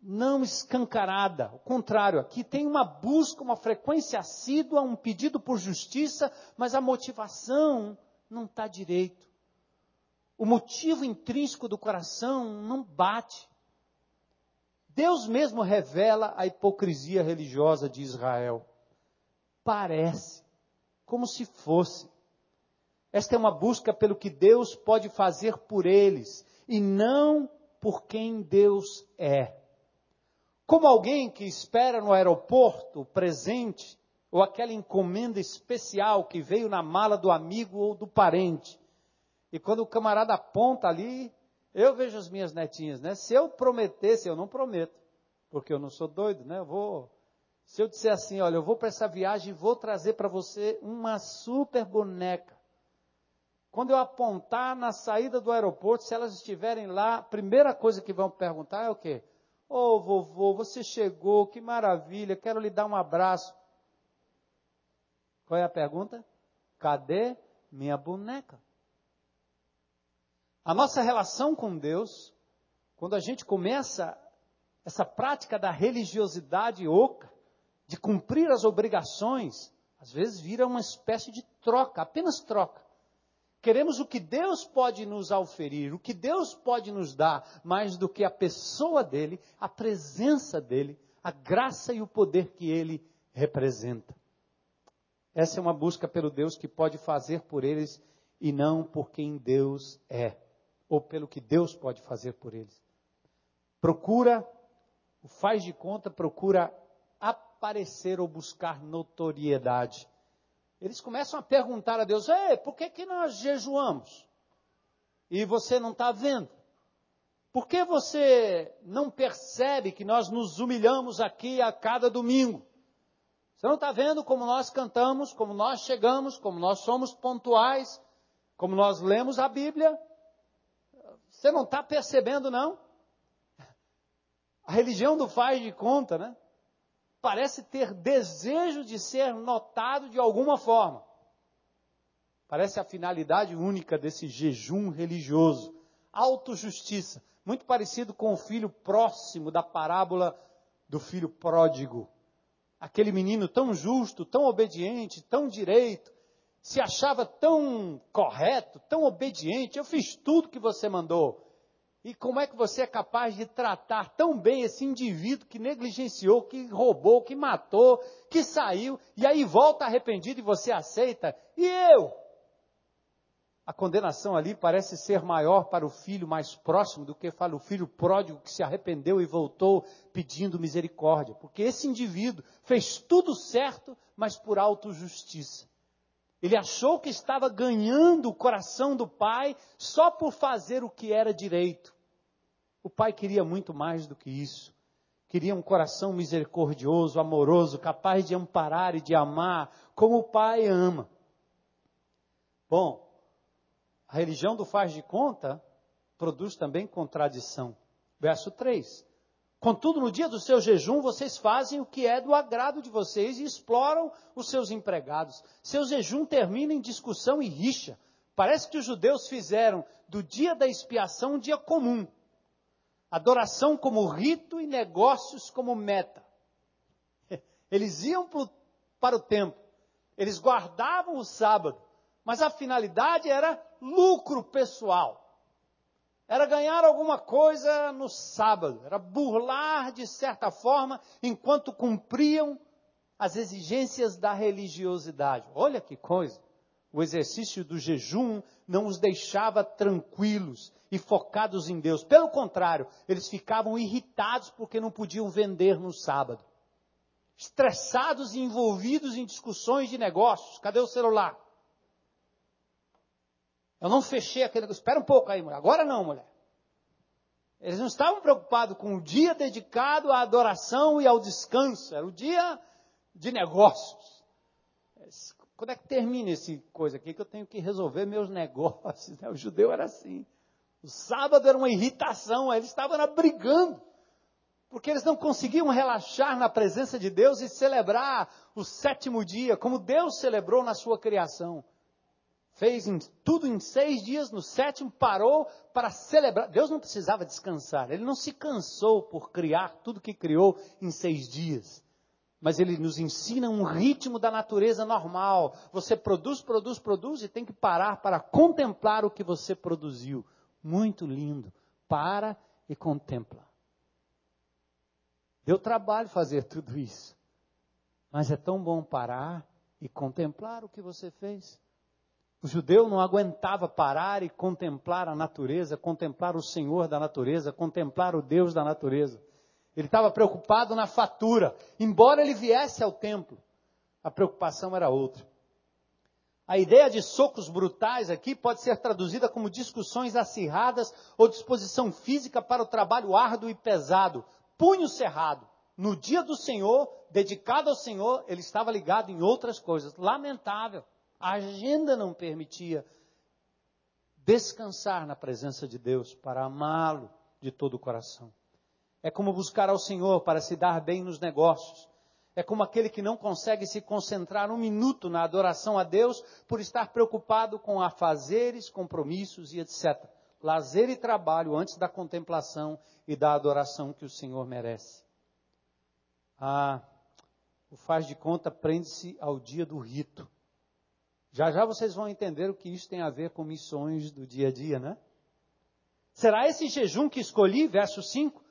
S2: não escancarada. Ao contrário, aqui tem uma busca, uma frequência assídua, um pedido por justiça, mas a motivação não está direito. O motivo intrínseco do coração não bate. Deus mesmo revela a hipocrisia religiosa de Israel parece, como se fosse. Esta é uma busca pelo que Deus pode fazer por eles e não por quem Deus é. Como alguém que espera no aeroporto presente ou aquela encomenda especial que veio na mala do amigo ou do parente. E quando o camarada aponta ali, eu vejo as minhas netinhas, né? Se eu prometesse, eu não prometo, porque eu não sou doido, né? Eu vou se eu disser assim, olha, eu vou para essa viagem e vou trazer para você uma super boneca. Quando eu apontar na saída do aeroporto, se elas estiverem lá, a primeira coisa que vão perguntar é o quê? Ô oh, vovô, você chegou, que maravilha, quero lhe dar um abraço. Qual é a pergunta? Cadê minha boneca? A nossa relação com Deus, quando a gente começa essa prática da religiosidade oca, de cumprir as obrigações, às vezes vira uma espécie de troca, apenas troca. Queremos o que Deus pode nos oferir, o que Deus pode nos dar, mais do que a pessoa dele, a presença dele, a graça e o poder que ele representa. Essa é uma busca pelo Deus que pode fazer por eles e não por quem Deus é, ou pelo que Deus pode fazer por eles. Procura, o faz de conta, procura aparecer ou buscar notoriedade. Eles começam a perguntar a Deus: Ei, por que, que nós jejuamos? E você não está vendo? Por que você não percebe que nós nos humilhamos aqui a cada domingo? Você não está vendo como nós cantamos, como nós chegamos, como nós somos pontuais, como nós lemos a Bíblia? Você não está percebendo, não? <laughs> A religião do faz de conta, né? Parece ter desejo de ser notado de alguma forma. Parece a finalidade única desse jejum religioso. Autojustiça. Muito parecido com o filho próximo da parábola do filho pródigo. Aquele menino tão justo, tão obediente, tão direito, se achava tão correto, tão obediente. Eu fiz tudo que você mandou. E como é que você é capaz de tratar tão bem esse indivíduo que negligenciou, que roubou, que matou, que saiu, e aí volta arrependido e você aceita? E eu? A condenação ali parece ser maior para o filho mais próximo do que para o filho pródigo que se arrependeu e voltou pedindo misericórdia. Porque esse indivíduo fez tudo certo, mas por autojustiça. Ele achou que estava ganhando o coração do pai só por fazer o que era direito. O pai queria muito mais do que isso. Queria um coração misericordioso, amoroso, capaz de amparar e de amar como o pai ama. Bom, a religião do faz de conta produz também contradição. Verso 3. Contudo, no dia do seu jejum, vocês fazem o que é do agrado de vocês e exploram os seus empregados. Seu jejum termina em discussão e rixa. Parece que os judeus fizeram do dia da expiação um dia comum. Adoração como rito e negócios como meta. <laughs> Eles iam para o templo, eles guardavam o sábado, mas a finalidade era lucro pessoal era ganhar alguma coisa no sábado, era burlar de certa forma enquanto cumpriam as exigências da religiosidade. Olha que coisa! O exercício do jejum não os deixava tranquilos e focados em Deus. Pelo contrário, eles ficavam irritados porque não podiam vender no sábado. Estressados e envolvidos em discussões de negócios. Cadê o celular? Eu não fechei aquele negócio. Espera um pouco aí, mulher. Agora não, mulher. Eles não estavam preocupados com o dia dedicado à adoração e ao descanso. Era o dia de negócios. Quando é que termina esse coisa aqui que eu tenho que resolver meus <laughs> negócios? O judeu era assim. O sábado era uma irritação, eles estavam brigando. Porque eles não conseguiam relaxar na presença de Deus e celebrar o sétimo dia, como Deus celebrou na sua criação. Fez em, tudo em seis dias, no sétimo parou para celebrar. Deus não precisava descansar, ele não se cansou por criar tudo que criou em seis dias mas ele nos ensina um ritmo da natureza normal. Você produz, produz, produz e tem que parar para contemplar o que você produziu. Muito lindo. Para e contempla. Deu trabalho fazer tudo isso. Mas é tão bom parar e contemplar o que você fez. O judeu não aguentava parar e contemplar a natureza, contemplar o Senhor da natureza, contemplar o Deus da natureza. Ele estava preocupado na fatura. Embora ele viesse ao templo, a preocupação era outra. A ideia de socos brutais aqui pode ser traduzida como discussões acirradas ou disposição física para o trabalho árduo e pesado. Punho cerrado. No dia do Senhor, dedicado ao Senhor, ele estava ligado em outras coisas. Lamentável. A agenda não permitia descansar na presença de Deus para amá-lo de todo o coração. É como buscar ao Senhor para se dar bem nos negócios. É como aquele que não consegue se concentrar um minuto na adoração a Deus por estar preocupado com afazeres, compromissos e etc. Lazer e trabalho antes da contemplação e da adoração que o Senhor merece. Ah, o faz de conta prende-se ao dia do rito. Já já vocês vão entender o que isso tem a ver com missões do dia a dia, né? Será esse jejum que escolhi, verso 5,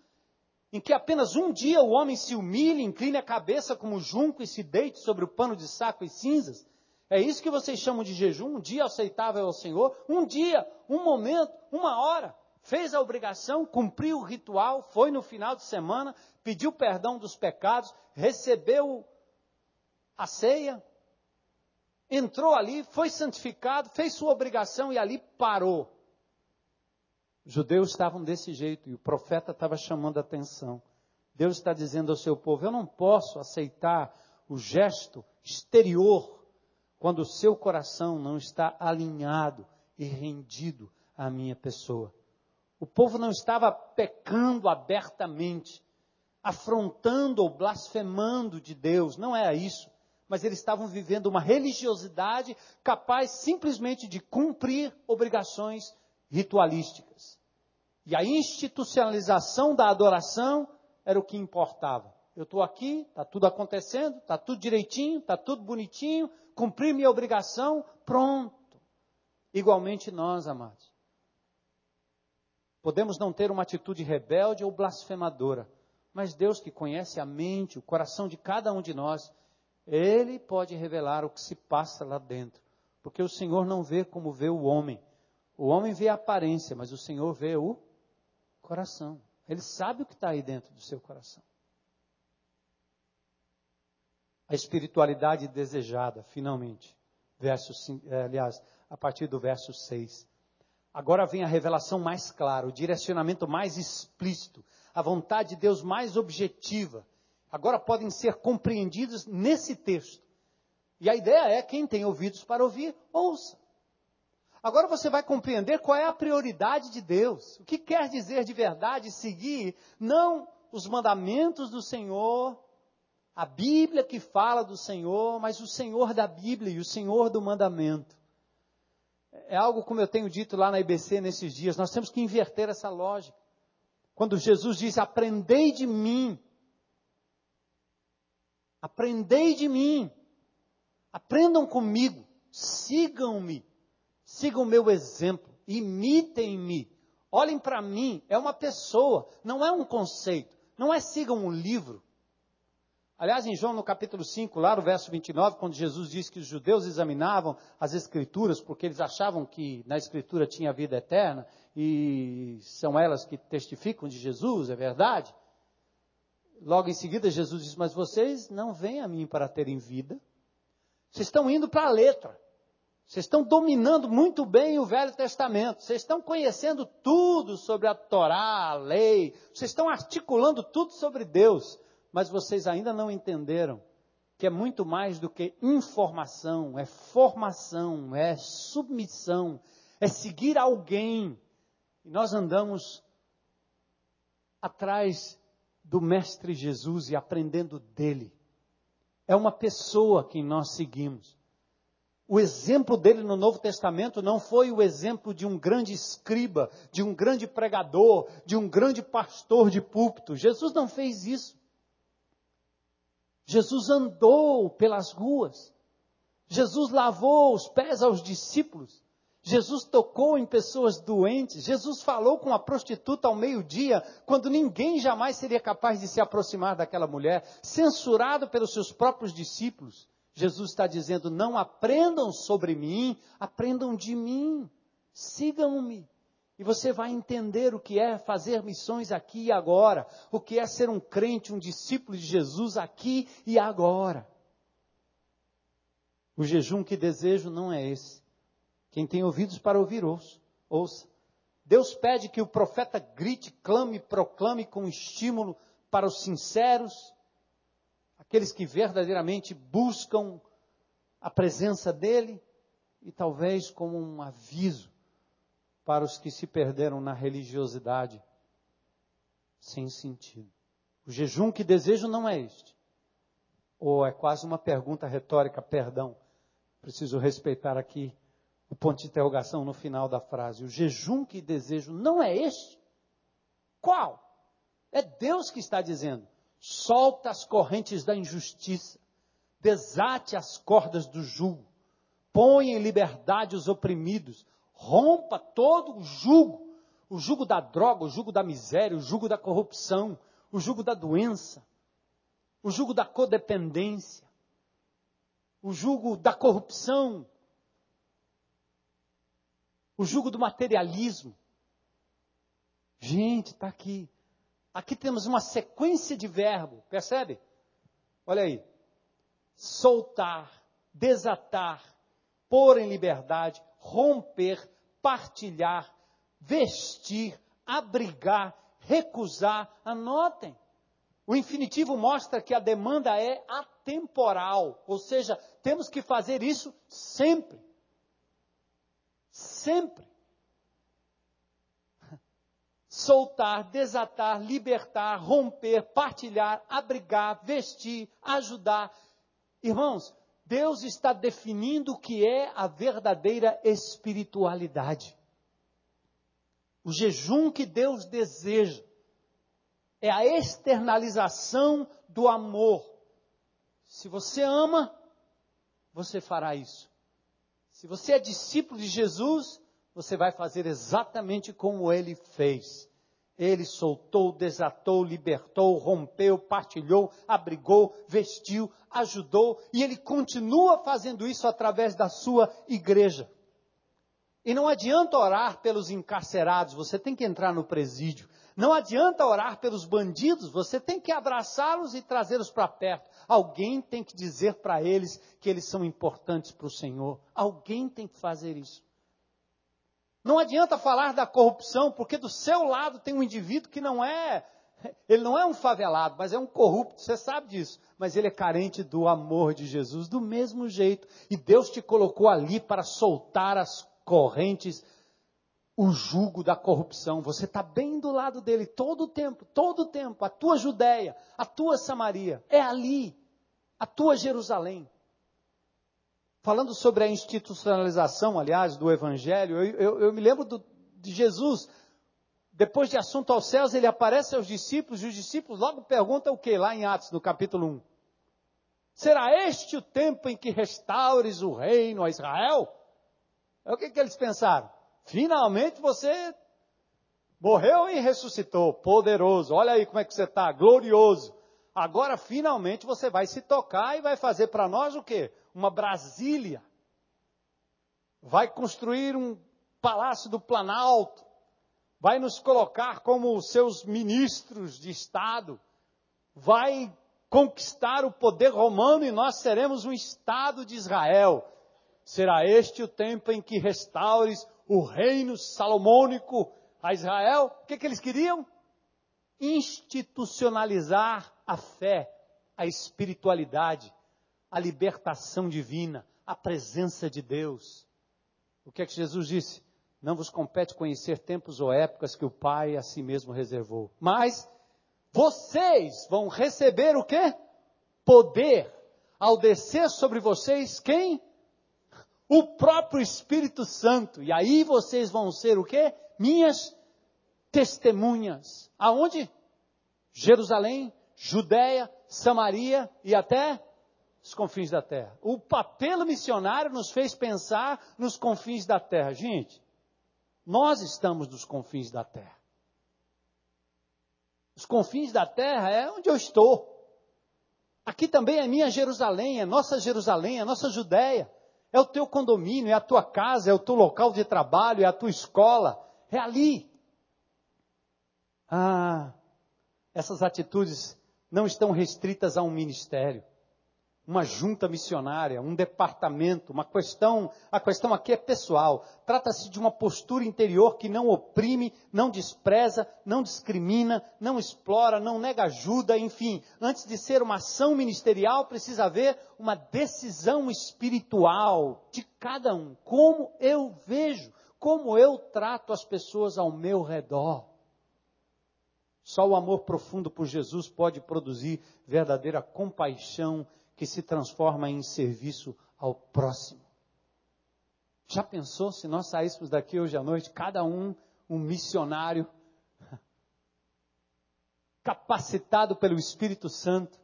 S2: em que apenas um dia o homem se humilhe, incline a cabeça como junco e se deite sobre o pano de saco e cinzas? É isso que vocês chamam de jejum? Um dia aceitável ao Senhor? Um dia, um momento, uma hora. Fez a obrigação, cumpriu o ritual, foi no final de semana, pediu perdão dos pecados, recebeu a ceia, entrou ali, foi santificado, fez sua obrigação e ali parou. Judeus estavam desse jeito e o profeta estava chamando a atenção. Deus está dizendo ao seu povo: Eu não posso aceitar o gesto exterior quando o seu coração não está alinhado e rendido à minha pessoa. O povo não estava pecando abertamente, afrontando ou blasfemando de Deus, não era isso. Mas eles estavam vivendo uma religiosidade capaz simplesmente de cumprir obrigações ritualísticas. E a institucionalização da adoração era o que importava. Eu estou aqui, está tudo acontecendo, está tudo direitinho, está tudo bonitinho, cumpri minha obrigação, pronto. Igualmente nós, amados. Podemos não ter uma atitude rebelde ou blasfemadora, mas Deus que conhece a mente, o coração de cada um de nós, Ele pode revelar o que se passa lá dentro. Porque o Senhor não vê como vê o homem. O homem vê a aparência, mas o Senhor vê o coração. Ele sabe o que está aí dentro do seu coração. A espiritualidade desejada, finalmente. Verso, eh, aliás, a partir do verso 6. Agora vem a revelação mais clara, o direcionamento mais explícito, a vontade de Deus mais objetiva. Agora podem ser compreendidos nesse texto. E a ideia é: quem tem ouvidos para ouvir, ouça. Agora você vai compreender qual é a prioridade de Deus. O que quer dizer de verdade seguir não os mandamentos do Senhor, a Bíblia que fala do Senhor, mas o Senhor da Bíblia e o Senhor do mandamento. É algo como eu tenho dito lá na IBC nesses dias, nós temos que inverter essa lógica. Quando Jesus diz: Aprendei de mim. Aprendei de mim. Aprendam comigo. Sigam-me. Sigam o meu exemplo, imitem-me. Olhem para mim, é uma pessoa, não é um conceito, não é sigam um livro. Aliás, em João no capítulo 5, lá no verso 29, quando Jesus diz que os judeus examinavam as escrituras porque eles achavam que na escritura tinha vida eterna e são elas que testificam de Jesus, é verdade? Logo em seguida Jesus diz: "Mas vocês não vêm a mim para terem vida. Vocês estão indo para a letra. Vocês estão dominando muito bem o Velho Testamento. Vocês estão conhecendo tudo sobre a Torá, a lei. Vocês estão articulando tudo sobre Deus. Mas vocês ainda não entenderam que é muito mais do que informação, é formação, é submissão, é seguir alguém. E nós andamos atrás do Mestre Jesus e aprendendo dele. É uma pessoa que nós seguimos. O exemplo dele no Novo Testamento não foi o exemplo de um grande escriba, de um grande pregador, de um grande pastor de púlpito. Jesus não fez isso. Jesus andou pelas ruas. Jesus lavou os pés aos discípulos. Jesus tocou em pessoas doentes. Jesus falou com a prostituta ao meio-dia, quando ninguém jamais seria capaz de se aproximar daquela mulher, censurado pelos seus próprios discípulos. Jesus está dizendo: não aprendam sobre mim, aprendam de mim, sigam-me. E você vai entender o que é fazer missões aqui e agora, o que é ser um crente, um discípulo de Jesus aqui e agora. O jejum que desejo não é esse. Quem tem ouvidos para ouvir, ouça. Deus pede que o profeta grite, clame, proclame com estímulo para os sinceros, aqueles que verdadeiramente buscam a presença dEle e talvez como um aviso para os que se perderam na religiosidade sem sentido. O jejum que desejo não é este. Ou é quase uma pergunta retórica, perdão. Preciso respeitar aqui o ponto de interrogação no final da frase. O jejum que desejo não é este? Qual? É Deus que está dizendo solta as correntes da injustiça, desate as cordas do jugo, põe em liberdade os oprimidos, rompa todo o jugo, o jugo da droga, o jugo da miséria, o jugo da corrupção, o jugo da doença, o jugo da codependência, o jugo da corrupção, o jugo do materialismo. Gente, está aqui. Aqui temos uma sequência de verbo, percebe? Olha aí. Soltar, desatar, pôr em liberdade, romper, partilhar, vestir, abrigar, recusar. Anotem. O infinitivo mostra que a demanda é atemporal, ou seja, temos que fazer isso sempre. Sempre soltar, desatar, libertar, romper, partilhar, abrigar, vestir, ajudar. Irmãos, Deus está definindo o que é a verdadeira espiritualidade. O jejum que Deus deseja é a externalização do amor. Se você ama, você fará isso. Se você é discípulo de Jesus, você vai fazer exatamente como ele fez. Ele soltou, desatou, libertou, rompeu, partilhou, abrigou, vestiu, ajudou e ele continua fazendo isso através da sua igreja. E não adianta orar pelos encarcerados, você tem que entrar no presídio. Não adianta orar pelos bandidos, você tem que abraçá-los e trazê-los para perto. Alguém tem que dizer para eles que eles são importantes para o Senhor. Alguém tem que fazer isso. Não adianta falar da corrupção, porque do seu lado tem um indivíduo que não é, ele não é um favelado, mas é um corrupto, você sabe disso. Mas ele é carente do amor de Jesus do mesmo jeito. E Deus te colocou ali para soltar as correntes, o jugo da corrupção. Você está bem do lado dele todo o tempo, todo o tempo. A tua Judéia, a tua Samaria, é ali, a tua Jerusalém. Falando sobre a institucionalização, aliás, do Evangelho, eu, eu, eu me lembro do, de Jesus, depois de assunto aos céus, ele aparece aos discípulos, e os discípulos logo perguntam o que lá em Atos, no capítulo 1? Será este o tempo em que restaures o reino a Israel? É o que, que eles pensaram? Finalmente você morreu e ressuscitou, poderoso. Olha aí como é que você está, glorioso. Agora finalmente você vai se tocar e vai fazer para nós o quê? Uma Brasília. Vai construir um palácio do Planalto. Vai nos colocar como seus ministros de Estado. Vai conquistar o poder romano e nós seremos um Estado de Israel. Será este o tempo em que restaures o reino salomônico a Israel? O que, que eles queriam? Institucionalizar a fé, a espiritualidade, a libertação divina, a presença de Deus. O que é que Jesus disse? Não vos compete conhecer tempos ou épocas que o Pai a si mesmo reservou. Mas vocês vão receber o quê? Poder ao descer sobre vocês quem? O próprio Espírito Santo. E aí vocês vão ser o quê? Minhas testemunhas. Aonde? Jerusalém, Judéia, Samaria e até os confins da terra. O papel missionário nos fez pensar nos confins da terra. Gente, nós estamos nos confins da terra. Os confins da terra é onde eu estou. Aqui também é minha Jerusalém, é nossa Jerusalém, é nossa Judéia. É o teu condomínio, é a tua casa, é o teu local de trabalho, é a tua escola. É ali. Ah, essas atitudes não estão restritas a um ministério uma junta missionária, um departamento, uma questão, a questão aqui é pessoal. Trata-se de uma postura interior que não oprime, não despreza, não discrimina, não explora, não nega ajuda, enfim. Antes de ser uma ação ministerial, precisa haver uma decisão espiritual de cada um. Como eu vejo, como eu trato as pessoas ao meu redor. Só o amor profundo por Jesus pode produzir verdadeira compaixão que se transforma em serviço ao próximo. Já pensou se nós saíssemos daqui hoje à noite, cada um um missionário, <laughs> capacitado pelo Espírito Santo,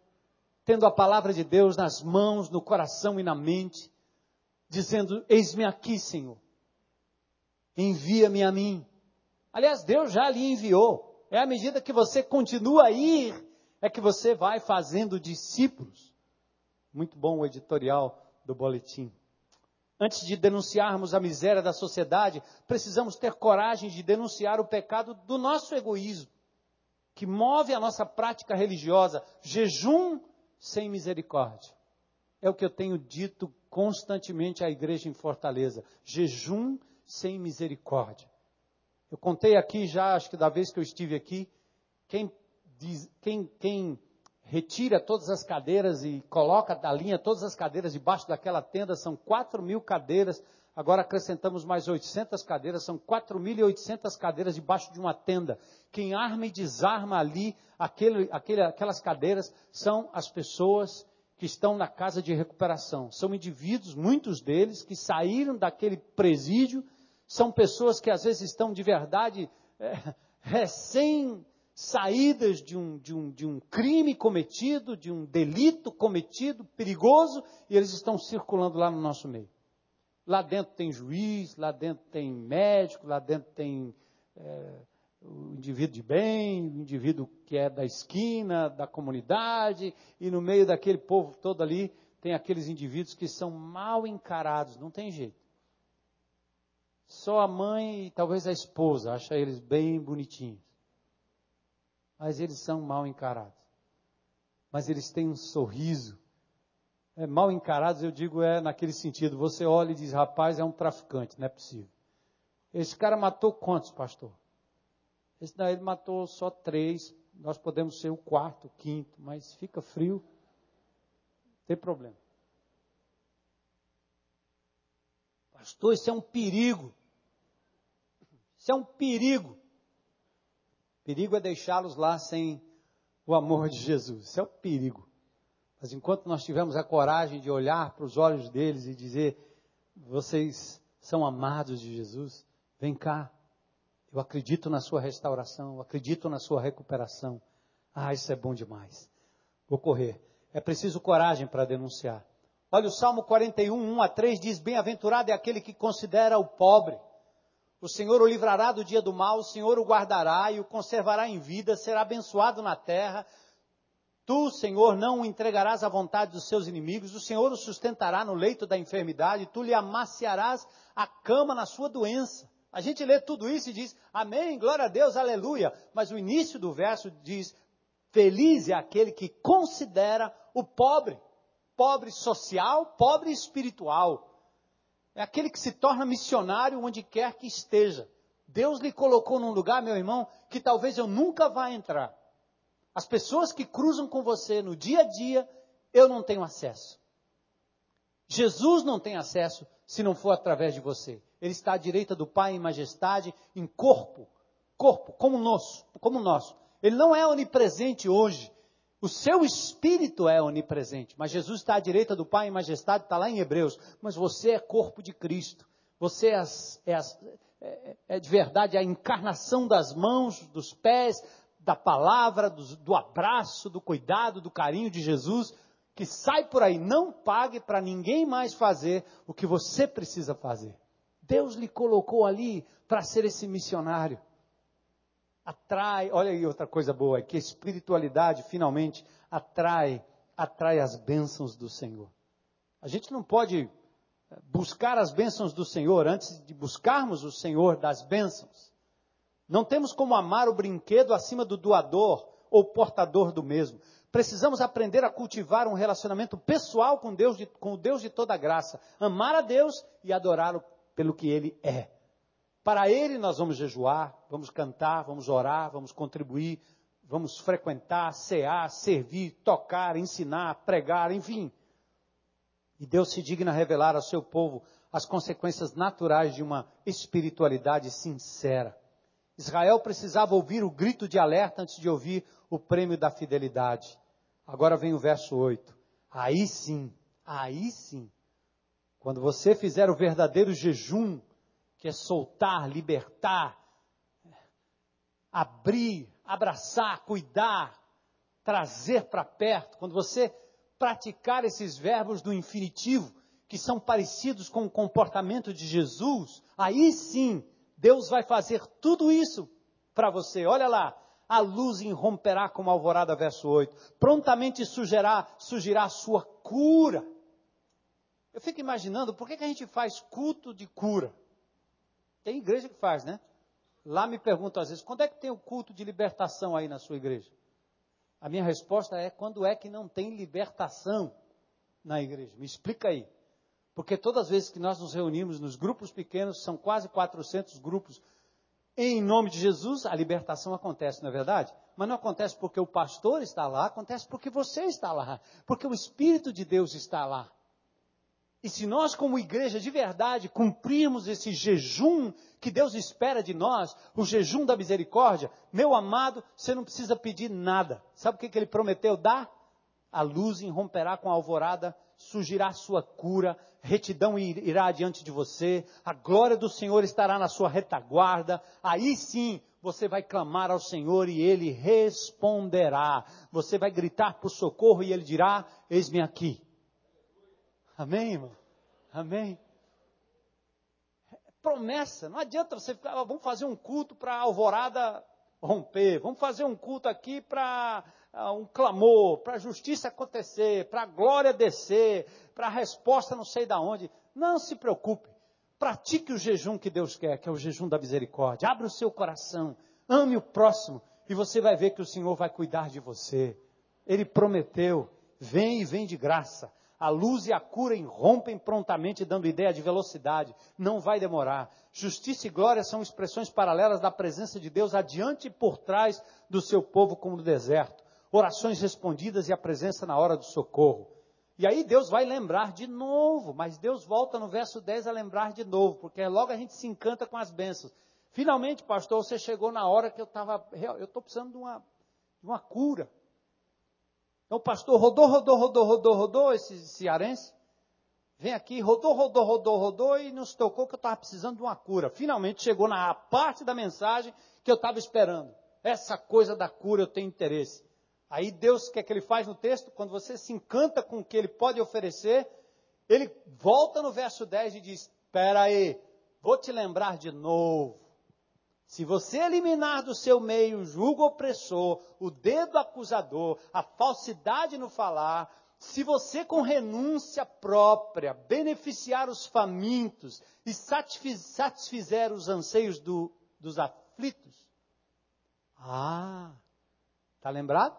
S2: tendo a palavra de Deus nas mãos, no coração e na mente, dizendo: Eis-me aqui, Senhor, envia-me a mim. Aliás, Deus já lhe enviou. É à medida que você continua a ir, é que você vai fazendo discípulos. Muito bom o editorial do boletim. Antes de denunciarmos a miséria da sociedade, precisamos ter coragem de denunciar o pecado do nosso egoísmo, que move a nossa prática religiosa, jejum sem misericórdia. É o que eu tenho dito constantemente à igreja em Fortaleza: jejum sem misericórdia. Eu contei aqui já, acho que da vez que eu estive aqui, quem, diz, quem, quem retira todas as cadeiras e coloca da linha todas as cadeiras debaixo daquela tenda, são 4 mil cadeiras. Agora acrescentamos mais 800 cadeiras, são 4.800 cadeiras debaixo de uma tenda. Quem arma e desarma ali aquele, aquele, aquelas cadeiras são as pessoas que estão na casa de recuperação. São indivíduos, muitos deles, que saíram daquele presídio, são pessoas que às vezes estão de verdade é, <laughs> recém saídas de um, de, um, de um crime cometido, de um delito cometido, perigoso, e eles estão circulando lá no nosso meio. Lá dentro tem juiz, lá dentro tem médico, lá dentro tem é, o indivíduo de bem, o indivíduo que é da esquina, da comunidade, e no meio daquele povo todo ali tem aqueles indivíduos que são mal encarados, não tem jeito. Só a mãe e talvez a esposa acha eles bem bonitinhos mas eles são mal encarados. Mas eles têm um sorriso. É, mal encarados, eu digo, é naquele sentido. Você olha e diz, rapaz, é um traficante, não é possível. Esse cara matou quantos, pastor? Esse daí ele matou só três. Nós podemos ser o quarto, o quinto, mas fica frio, não tem problema. Pastor, isso é um perigo. Isso é um perigo. Perigo é deixá-los lá sem o amor de Jesus. Isso é o perigo. Mas enquanto nós tivermos a coragem de olhar para os olhos deles e dizer: vocês são amados de Jesus, vem cá. Eu acredito na sua restauração, eu acredito na sua recuperação. Ah, isso é bom demais. Vou correr. É preciso coragem para denunciar. Olha o Salmo 41, 1 a 3 diz: Bem-aventurado é aquele que considera o pobre o Senhor o livrará do dia do mal, o Senhor o guardará e o conservará em vida, será abençoado na terra. Tu, Senhor, não o entregarás à vontade dos seus inimigos, o Senhor o sustentará no leito da enfermidade, tu lhe amaciarás a cama na sua doença. A gente lê tudo isso e diz, amém, glória a Deus, aleluia. Mas o início do verso diz, feliz é aquele que considera o pobre, pobre social, pobre espiritual. É aquele que se torna missionário onde quer que esteja. Deus lhe colocou num lugar, meu irmão, que talvez eu nunca vá entrar. As pessoas que cruzam com você no dia a dia, eu não tenho acesso. Jesus não tem acesso se não for através de você. Ele está à direita do Pai em majestade, em corpo, corpo, como nosso, como nosso. Ele não é onipresente hoje. O seu espírito é onipresente, mas Jesus está à direita do Pai em majestade, está lá em Hebreus. Mas você é corpo de Cristo. Você é, é, é, é de verdade a encarnação das mãos, dos pés, da palavra, do, do abraço, do cuidado, do carinho de Jesus, que sai por aí, não pague para ninguém mais fazer o que você precisa fazer. Deus lhe colocou ali para ser esse missionário. Atrai, olha aí outra coisa boa, é que a espiritualidade finalmente atrai, atrai as bênçãos do Senhor. A gente não pode eh, buscar as bênçãos do Senhor antes de buscarmos o Senhor das bênçãos. Não temos como amar o brinquedo acima do doador ou portador do mesmo. Precisamos aprender a cultivar um relacionamento pessoal com Deus, de, com o Deus de toda graça. Amar a Deus e adorá-lo pelo que Ele é. Para Ele nós vamos jejuar, vamos cantar, vamos orar, vamos contribuir, vamos frequentar, cear, servir, tocar, ensinar, pregar, enfim. E Deus se digna revelar ao seu povo as consequências naturais de uma espiritualidade sincera. Israel precisava ouvir o grito de alerta antes de ouvir o prêmio da fidelidade. Agora vem o verso 8. Aí sim, aí sim, quando você fizer o verdadeiro jejum, que é soltar, libertar, abrir, abraçar, cuidar, trazer para perto, quando você praticar esses verbos do infinitivo, que são parecidos com o comportamento de Jesus, aí sim Deus vai fazer tudo isso para você. Olha lá, a luz irromperá como a alvorada, verso 8. Prontamente surgirá, surgirá a sua cura. Eu fico imaginando, por que, que a gente faz culto de cura? Tem igreja que faz, né? Lá me perguntam às vezes, quando é que tem o culto de libertação aí na sua igreja? A minha resposta é, quando é que não tem libertação na igreja? Me explica aí. Porque todas as vezes que nós nos reunimos nos grupos pequenos, são quase 400 grupos, em nome de Jesus, a libertação acontece, não é verdade? Mas não acontece porque o pastor está lá, acontece porque você está lá, porque o Espírito de Deus está lá. E se nós, como igreja de verdade, cumprirmos esse jejum que Deus espera de nós, o jejum da misericórdia, meu amado, você não precisa pedir nada. Sabe o que, ele prometeu dar? A luz irromperá com a alvorada surgirá a sua cura, retidão irá diante de você, a glória do Senhor estará na sua retaguarda, aí sim você vai clamar ao Senhor e ele responderá. Você vai gritar por socorro e ele dirá: Eis-me aqui. Amém, irmão? Amém? Promessa, não adianta você ficar, ah, vamos fazer um culto para a alvorada romper, vamos fazer um culto aqui para uh, um clamor, para a justiça acontecer, para a glória descer, para a resposta não sei da onde. Não se preocupe. Pratique o jejum que Deus quer, que é o jejum da misericórdia. Abra o seu coração, ame o próximo e você vai ver que o Senhor vai cuidar de você. Ele prometeu, vem e vem de graça. A luz e a cura irrompem prontamente, dando ideia de velocidade. Não vai demorar. Justiça e glória são expressões paralelas da presença de Deus adiante e por trás do seu povo, como no deserto. Orações respondidas e a presença na hora do socorro. E aí Deus vai lembrar de novo, mas Deus volta no verso 10 a lembrar de novo, porque logo a gente se encanta com as bênçãos. Finalmente, pastor, você chegou na hora que eu estava. Eu estou precisando de uma, de uma cura. Então o pastor rodou, rodou, rodou, rodou, rodou, esse cearense. Vem aqui, rodou, rodou, rodou, rodou e nos tocou que eu estava precisando de uma cura. Finalmente chegou na parte da mensagem que eu estava esperando. Essa coisa da cura eu tenho interesse. Aí Deus, o que é que ele faz no texto? Quando você se encanta com o que ele pode oferecer, ele volta no verso 10 e diz: Espera aí, vou te lembrar de novo. Se você eliminar do seu meio o jugo opressor, o dedo acusador, a falsidade no falar, se você com renúncia própria beneficiar os famintos e satisfizer os anseios do, dos aflitos, ah, tá lembrado?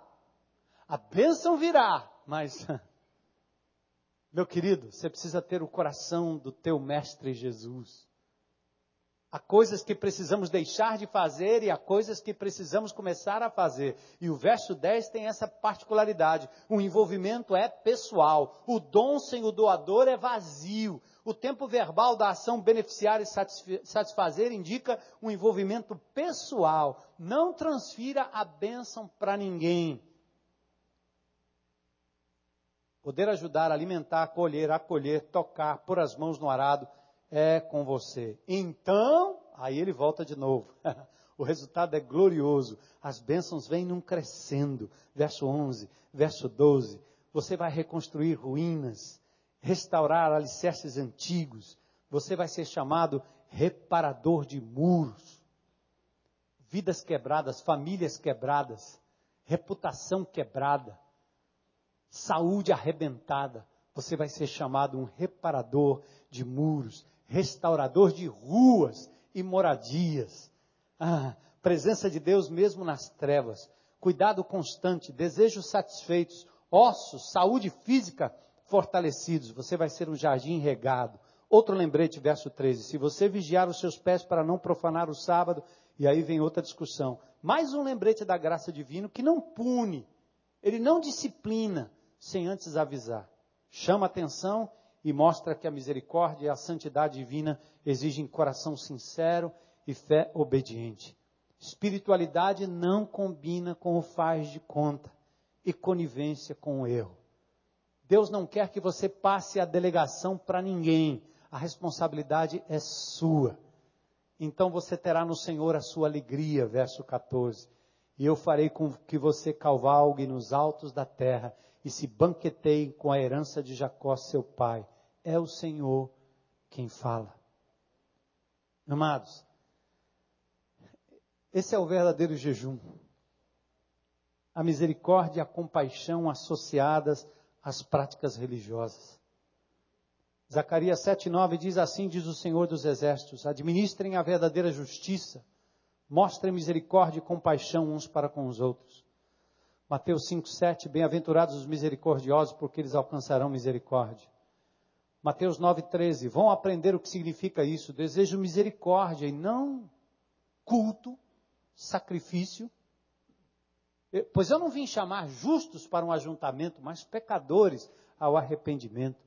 S2: A bênção virá, mas <laughs> meu querido, você precisa ter o coração do teu mestre Jesus. Há coisas que precisamos deixar de fazer e há coisas que precisamos começar a fazer. E o verso 10 tem essa particularidade. O envolvimento é pessoal. O dom sem o doador é vazio. O tempo verbal da ação beneficiar e satisfazer indica um envolvimento pessoal. Não transfira a bênção para ninguém. Poder ajudar, alimentar, colher, acolher, tocar, pôr as mãos no arado é com você. Então, aí ele volta de novo. <laughs> o resultado é glorioso. As bênçãos vêm num crescendo. Verso 11, verso 12. Você vai reconstruir ruínas, restaurar alicerces antigos. Você vai ser chamado reparador de muros. Vidas quebradas, famílias quebradas, reputação quebrada, saúde arrebentada. Você vai ser chamado um reparador de muros, restaurador de ruas e moradias. Ah, presença de Deus mesmo nas trevas. Cuidado constante, desejos satisfeitos, ossos, saúde física fortalecidos. Você vai ser um jardim regado. Outro lembrete, verso 13. Se você vigiar os seus pés para não profanar o sábado, e aí vem outra discussão. Mais um lembrete da graça divina que não pune, ele não disciplina sem antes avisar. Chama atenção e mostra que a misericórdia e a santidade divina exigem coração sincero e fé obediente. Espiritualidade não combina com o faz de conta e conivência com o erro. Deus não quer que você passe a delegação para ninguém. A responsabilidade é sua. Então você terá no Senhor a sua alegria, verso 14. E eu farei com que você cavalgue nos altos da terra e se banqueteiem com a herança de Jacó, seu pai. É o Senhor quem fala. Amados, esse é o verdadeiro jejum. A misericórdia e a compaixão associadas às práticas religiosas. Zacarias 7,9 diz assim: diz o Senhor dos Exércitos: administrem a verdadeira justiça, mostrem misericórdia e compaixão uns para com os outros. Mateus 5,7, bem-aventurados os misericordiosos, porque eles alcançarão misericórdia. Mateus 9,13, vão aprender o que significa isso. Desejo misericórdia e não culto, sacrifício. Pois eu não vim chamar justos para um ajuntamento, mas pecadores ao arrependimento.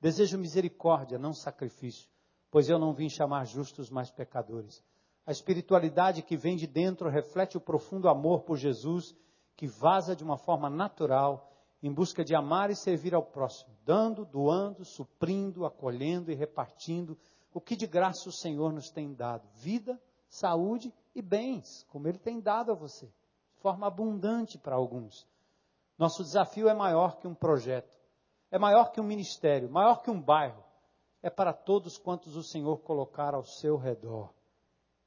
S2: Desejo misericórdia, não sacrifício, pois eu não vim chamar justos, mas pecadores. A espiritualidade que vem de dentro reflete o profundo amor por Jesus que vaza de uma forma natural em busca de amar e servir ao próximo, dando, doando, suprindo, acolhendo e repartindo o que de graça o Senhor nos tem dado: vida, saúde e bens, como Ele tem dado a você, de forma abundante para alguns. Nosso desafio é maior que um projeto, é maior que um ministério, maior que um bairro, é para todos quantos o Senhor colocar ao seu redor.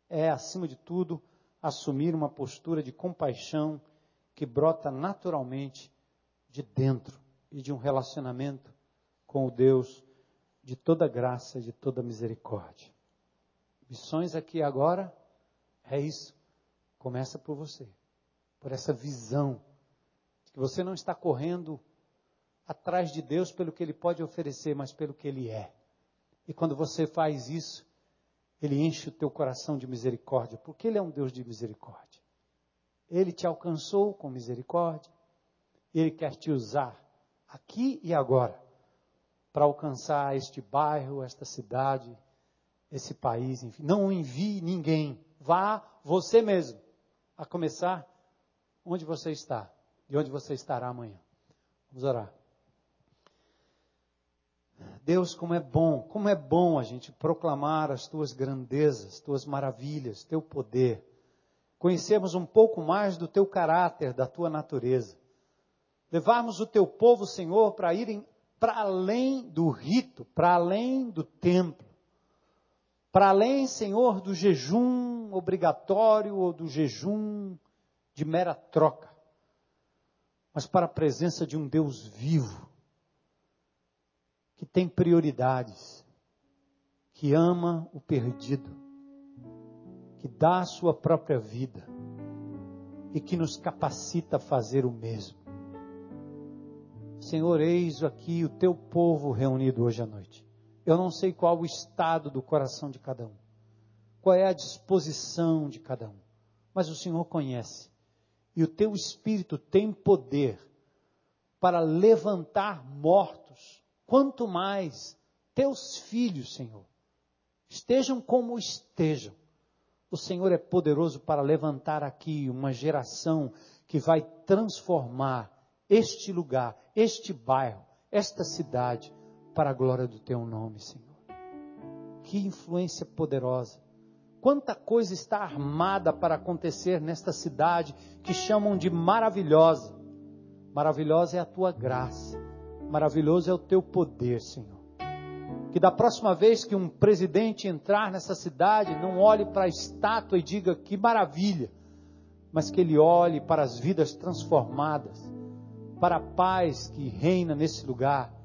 S2: É, acima de tudo, assumir uma postura de compaixão que brota naturalmente de dentro e de um relacionamento com o Deus de toda graça, de toda misericórdia. Missões aqui agora é isso. Começa por você, por essa visão de que você não está correndo atrás de Deus pelo que Ele pode oferecer, mas pelo que Ele é. E quando você faz isso, Ele enche o teu coração de misericórdia, porque Ele é um Deus de misericórdia. Ele te alcançou com misericórdia. Ele quer te usar aqui e agora para alcançar este bairro, esta cidade, esse país, enfim. Não envie ninguém. Vá você mesmo, a começar onde você está e onde você estará amanhã. Vamos orar. Deus, como é bom, como é bom a gente proclamar as tuas grandezas, tuas maravilhas, teu poder conhecermos um pouco mais do teu caráter, da tua natureza. Levarmos o teu povo, Senhor, para irem para além do rito, para além do templo, para além, Senhor, do jejum obrigatório ou do jejum de mera troca, mas para a presença de um Deus vivo, que tem prioridades, que ama o perdido, que dá a sua própria vida e que nos capacita a fazer o mesmo. Senhor, eis aqui o teu povo reunido hoje à noite. Eu não sei qual o estado do coração de cada um, qual é a disposição de cada um, mas o Senhor conhece. E o teu espírito tem poder para levantar mortos, quanto mais teus filhos, Senhor, estejam como estejam. O Senhor é poderoso para levantar aqui uma geração que vai transformar este lugar, este bairro, esta cidade para a glória do teu nome, Senhor. Que influência poderosa. Quanta coisa está armada para acontecer nesta cidade que chamam de maravilhosa. Maravilhosa é a tua graça. Maravilhoso é o teu poder, Senhor. Que da próxima vez que um presidente entrar nessa cidade, não olhe para a estátua e diga que maravilha, mas que ele olhe para as vidas transformadas, para a paz que reina nesse lugar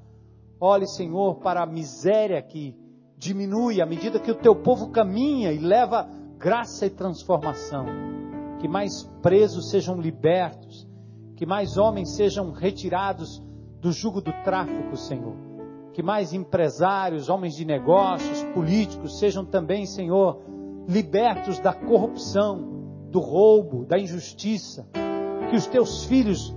S2: Olhe, Senhor, para a miséria que diminui à medida que o teu povo caminha e leva graça e transformação. Que mais presos sejam libertos, que mais homens sejam retirados do jugo do tráfico, Senhor. Que mais empresários, homens de negócios, políticos sejam também, Senhor, libertos da corrupção, do roubo, da injustiça. Que os teus filhos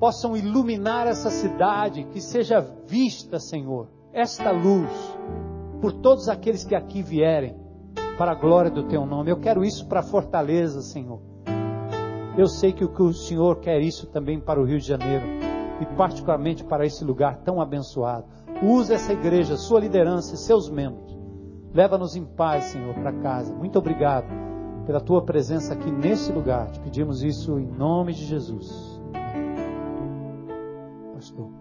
S2: possam iluminar essa cidade, que seja vista, Senhor, esta luz por todos aqueles que aqui vierem, para a glória do Teu nome. Eu quero isso para Fortaleza, Senhor. Eu sei que o Senhor quer isso também para o Rio de Janeiro e particularmente para esse lugar tão abençoado. Usa essa igreja, sua liderança e seus membros. Leva-nos em paz, Senhor, para casa. Muito obrigado pela tua presença aqui nesse lugar. Te pedimos isso em nome de Jesus pastor.